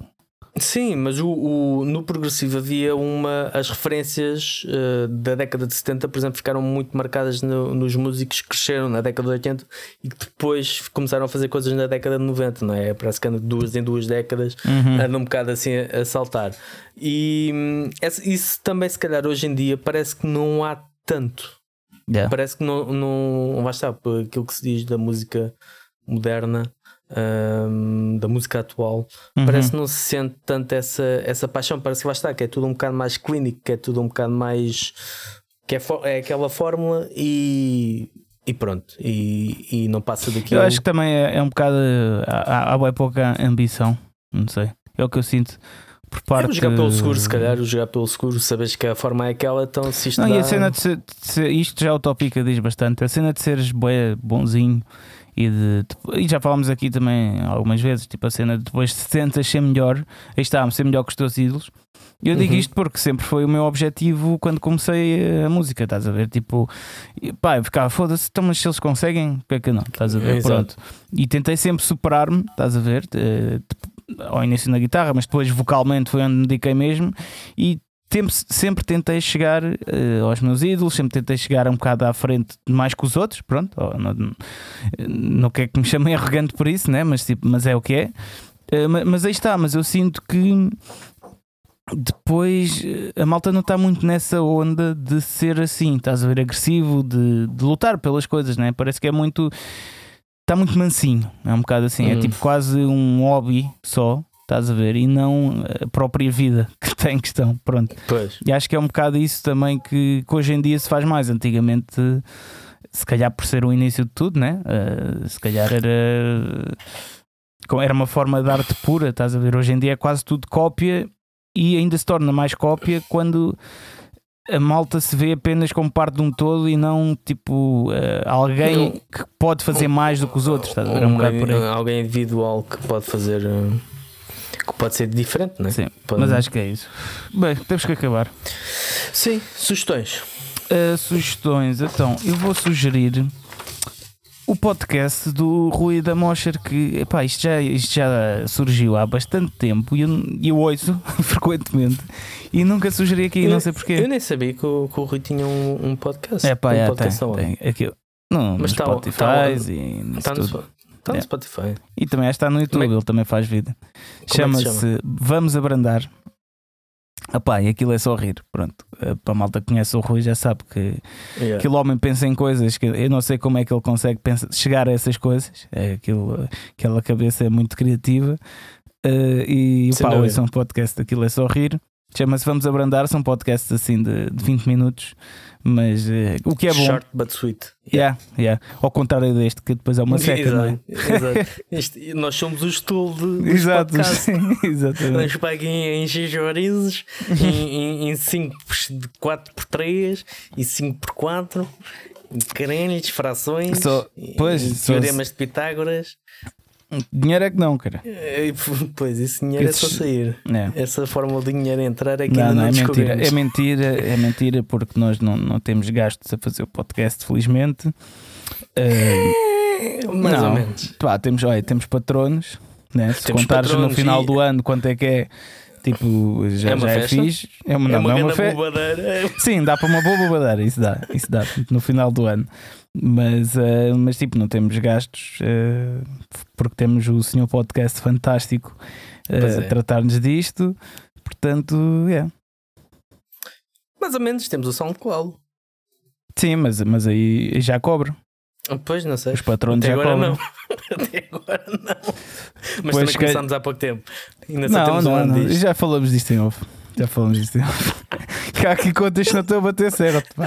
Sim, mas o, o, no progressivo havia uma. As referências uh, da década de 70, por exemplo, ficaram muito marcadas no, nos músicos que cresceram na década de 80 e que depois começaram a fazer coisas na década de 90, não é? Parece que andam duas em duas décadas, uhum. andam um bocado assim a, a saltar. E hum, isso também, se calhar, hoje em dia, parece que não há tanto. Yeah. Parece que não, não. Vai estar, aquilo que se diz da música moderna um, da música atual, uhum. parece que não se sente tanto essa, essa paixão. Parece que vai estar, que é tudo um bocado mais clínico, que é tudo um bocado mais. que é, é aquela fórmula e. E pronto, e, e não passa daqui. Eu acho que também é, é um bocado. Há, há, há pouca ambição, não sei. É o que eu sinto por parte. É jogar pelo seguro, se calhar, o jogar pelo seguro, sabes que a forma é aquela, então se isto Não, dá... e a cena de ser, de ser- isto já o Topica diz bastante, a cena de seres bué, bonzinho e de, e já falámos aqui também algumas vezes, tipo a cena de depois se tentas ser melhor, aí está, ser melhor que os teus ídolos. Eu digo Uhum. isto porque sempre foi o meu objetivo quando comecei a música, estás a ver? Tipo, pá, eu ficava, foda-se, então, mas se eles conseguem, porque é que não? Estás a ver? Exato. Pronto. E tentei sempre superar-me, estás a ver? Eh, ao início na guitarra, mas depois vocalmente foi onde me dediquei mesmo e sempre tentei chegar eh, aos meus ídolos, sempre tentei chegar um bocado à frente mais que os outros, pronto, oh, não, não quer que me chamem (laughs) arrogante por isso, né? mas, tipo, mas é o que é. Eh, ma- mas aí está, mas eu sinto que depois eh, a malta não está muito nessa onda de ser assim, estás a ver, agressivo, de, de lutar pelas coisas, né? parece que é muito. Está muito mansinho, é um bocado assim, é Uhum. tipo quase um hobby só, estás a ver, e não a própria vida (laughs) que tem em questão, pronto. Pois. E acho que é um bocado isso também que, que hoje em dia se faz mais. Antigamente, se calhar por ser o início de tudo, né? Eh, se calhar era, era uma forma de arte pura, estás a ver? Hoje em dia é quase tudo cópia e ainda se torna mais cópia quando a malta se vê apenas como parte de um todo e não tipo eh, alguém que pode fazer mais do que os outros, estás a ver? É um aí. alguém individual que pode fazer. uh, que pode ser diferente, não é? Sim, Pode- mas acho que é isso. Bem, temos que acabar. Sim, sugestões. Uh, sugestões, então eu vou sugerir o podcast do Rui da Mosher que epá, isto, já, isto já surgiu há bastante tempo e eu, eu ouço (laughs) frequentemente e nunca sugeri aqui, não sei Eu porquê. nem sabia que o, que o Rui tinha um, um podcast. É pá, um é, tem, podcast aonde? tem. Aquilo, no, Mas está- Spotify está- e, nisso Está no, está no É. Spotify. e também está no YouTube, é- ele também faz vida. É Chama-se Vamos Abrandar. Epá, e aquilo é só rir. Pronto, Uh, para a malta que conhece o Rui já sabe que Yeah. Aquele homem pensa em coisas que eu não sei como é que ele consegue pensar, chegar a essas coisas. É aquilo, aquela cabeça é muito criativa. Eh, e Sem pá, ouçam um podcast, aquilo é só rir. Chama-se Vamos Abrandar, são podcasts assim de, de 20 minutos, mas eh, o que é bom. Short but sweet. Yeah, yeah. Ao contrário deste, que depois é uma seca, não é? Exato, (laughs) exato. Isto- nós somos o estudo do Exato, (laughs) exatamente. Nós paguem em X chorizos, (laughs) em, em 5 de 4x3 e 5x4, carenes, frações, Só- e- pois, e só- teoremas de Pitágoras. Dinheiro é que não, cara. E, (laughs) Pois, esse dinheiro é só Esses- sair. É. Essa fórmula de dinheiro entrar é que Não, ainda não, não, é mentira. É mentira, é mentira porque nós não, não temos gastos a fazer o podcast, felizmente. Eh, Mais não. ou menos. Pá, temos, olha, temos patronos, né? se Temos contares no patronos final e- do ano quanto é que é, tipo, já É já é fixe. É uma, é uma não é uma grande fe... bobadeira. Sim, dá para uma boa bobadeira, isso dá, isso dá no final do ano. Mas, eh, mas tipo, não temos gastos eh, porque temos o senhor podcast fantástico Pois é. a tratar-nos disto. Portanto, é. Mais ou menos, temos o SoundCloud. Sim, mas, mas aí já cobro. Pois, não sei. Os patronos Até já agora cobram. não. (laughs) Até agora não. Mas Pois também que- começámos há pouco tempo. Ainda Não, temos um não, não. Já falamos disto em off. Já falamos off. Que (laughs) há aqui contas que não estão a bater certo. pá.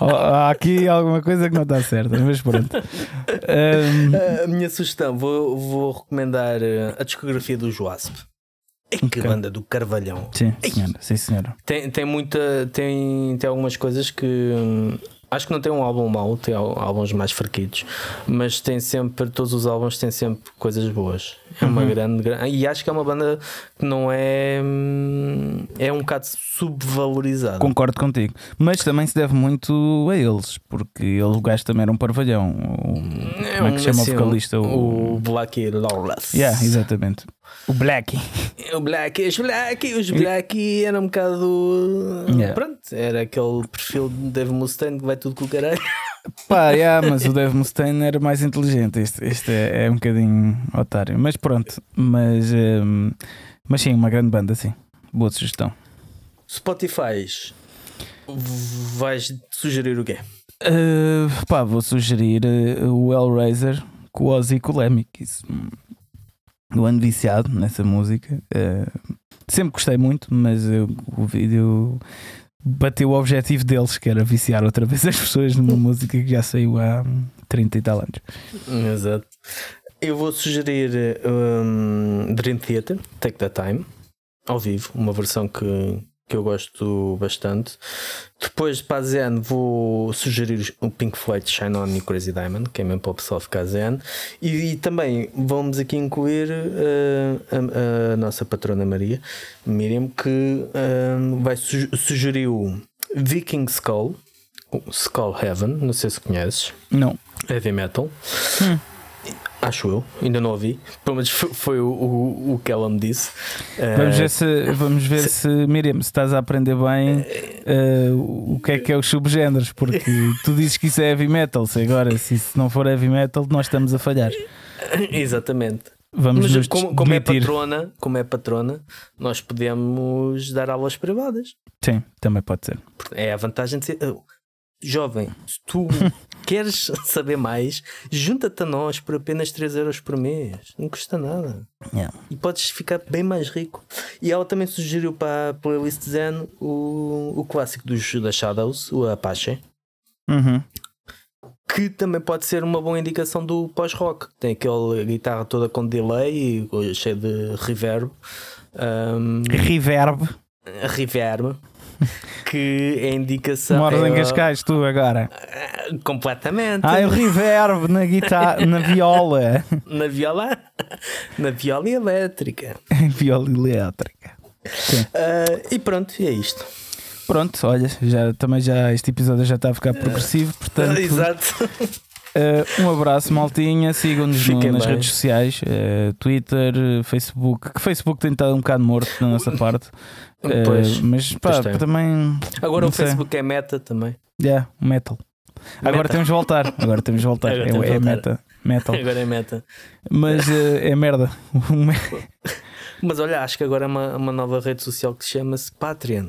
Há aqui alguma coisa que não está certa, mas pronto. Ahm, A minha sugestão, vou, vou recomendar eh, a discografia do Joasp. Ei, que Ok. banda do Carvalhão. sim, senhora. Sim, senhora. Tem, tem muita. Tem, tem algumas coisas que. Acho que não tem um álbum mau, tem álbuns mais fraquitos, mas tem sempre, todos os álbuns têm sempre coisas boas. É uma Uhum. grande, grande. E acho que é uma banda que não é. hum, É um bocado subvalorizada. Concordo contigo. Mas também se deve muito a eles, porque ele, o gajo também era um parvalhão. O- como é que se chama o assim, vocalista? O, O... Black Lawless. Yeah, exatamente. O Black. O Black, os Black, os Black era um bocado. Yeah. Pronto, era aquele perfil de Dave Mustaine que vai tudo com o caralho. Pá, yeah, mas o Dave Mustaine era mais inteligente. Este, este é, é um bocadinho otário. Mas pronto. Mas, ehm, mas sim, uma grande banda, sim. Boa sugestão. Spotify, vais sugerir o quê? Uh, pá, vou sugerir uh, o Hellraiser com o Ozzy e que Isso, eu ando viciado nessa música. Uh, sempre gostei muito, mas eu- o vídeo bateu o objetivo deles, que era viciar outra vez as pessoas numa (laughs) música que já saiu há hum, 30 e tal anos. Exato. Eu vou sugerir um, Dream Theater, Take the Time. ao vivo, uma versão que, que eu gosto bastante. Depois para a Zen vou sugerir o Pink Floyd Shine On e Crazy Diamond, que é mesmo para o pessoal ficar Zen. E, e também vamos aqui incluir uh, a, a, nossa patrona Maria, Miriam, que uh, vai su sugerir o Viking Skull, Skull Heaven, não sei se conheces. Não. Heavy metal. Hum. Acho eu, ainda não ouvi. Pelo menos foi, foi o, o, o, que ela me disse. Vamos ver, se, vamos ver se, se Miriam, se estás a aprender bem uh, o que é que é os subgéneros, porque tu dizes que isso é heavy metal. Se agora, se isso não for heavy metal, nós estamos a falhar. (coughs) Exatamente. Vamos Mas como, como, é patrona, como é patrona, nós podemos dar aulas privadas. Sim, também pode ser. É a vantagem de ser. Jovem, se tu (laughs) queres (laughs) saber mais, junta-te a nós por apenas 3 euros por mês. Não custa nada. Yeah. E podes ficar bem mais rico. E ela também sugeriu para a playlist Zen o, o clássico dos da Shadows, o Apache. Uhum. Que também pode ser uma boa indicação do pós-rock. Tem aquela guitarra toda com delay e cheia de reverb. Um, reverb. Reverb (laughs) que é indicação. Moras em Cascais, tu agora? Completamente. Ah, o reverb na guitarra, (laughs) na viola. Na viola? (laughs) Na viola elétrica. viola elétrica. Uh, e pronto, é isto. Pronto, olha, já, também já este episódio já está a ficar progressivo, portanto. Exato. Uh, um abraço, maltinha. Sigam-nos no, nas redes sociais: uh, Twitter, Facebook. Que Facebook tem estado um bocado morto da nossa parte. Pois, uh, mas pá, também. Agora o sei. Facebook é meta também. É, yeah, metal. Agora meta. temos de voltar. Agora temos de voltar. (laughs) é, é meta. Metal. (laughs) Agora é meta. Mas é merda. (laughs) mas olha, acho que agora é uma, uma nova rede social que chama-se Patreon.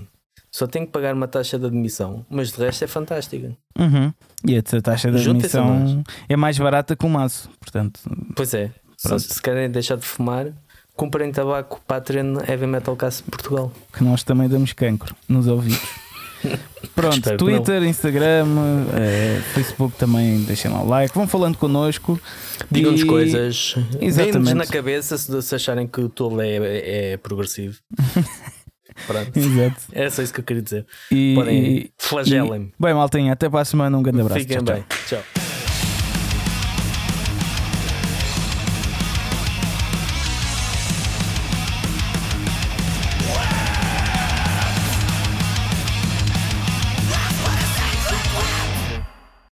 Só tem que pagar uma taxa de admissão, mas de resto é fantástica. Uhum. E a taxa de admissão é mais barata que o maço, portanto. Pois é. Se querem deixar de fumar, comprem tabaco Patreon Heavy Metal Cast Portugal. Que nós também damos cancro nos ouvidos. (laughs) Pronto, Twitter, Instagram, eh, Facebook também, deixem lá o like, vão falando connosco. Digam-nos e... coisas. Exatamente. na cabeça se, se acharem que o tolo é, é progressivo. (laughs) Pronto. Exato. (laughs) É só isso que eu queria dizer. E, Podem flagelem-me. Bem, maltinha, até para a semana. Um grande abraço. Fiquem tchau, bem. tchau. tchau.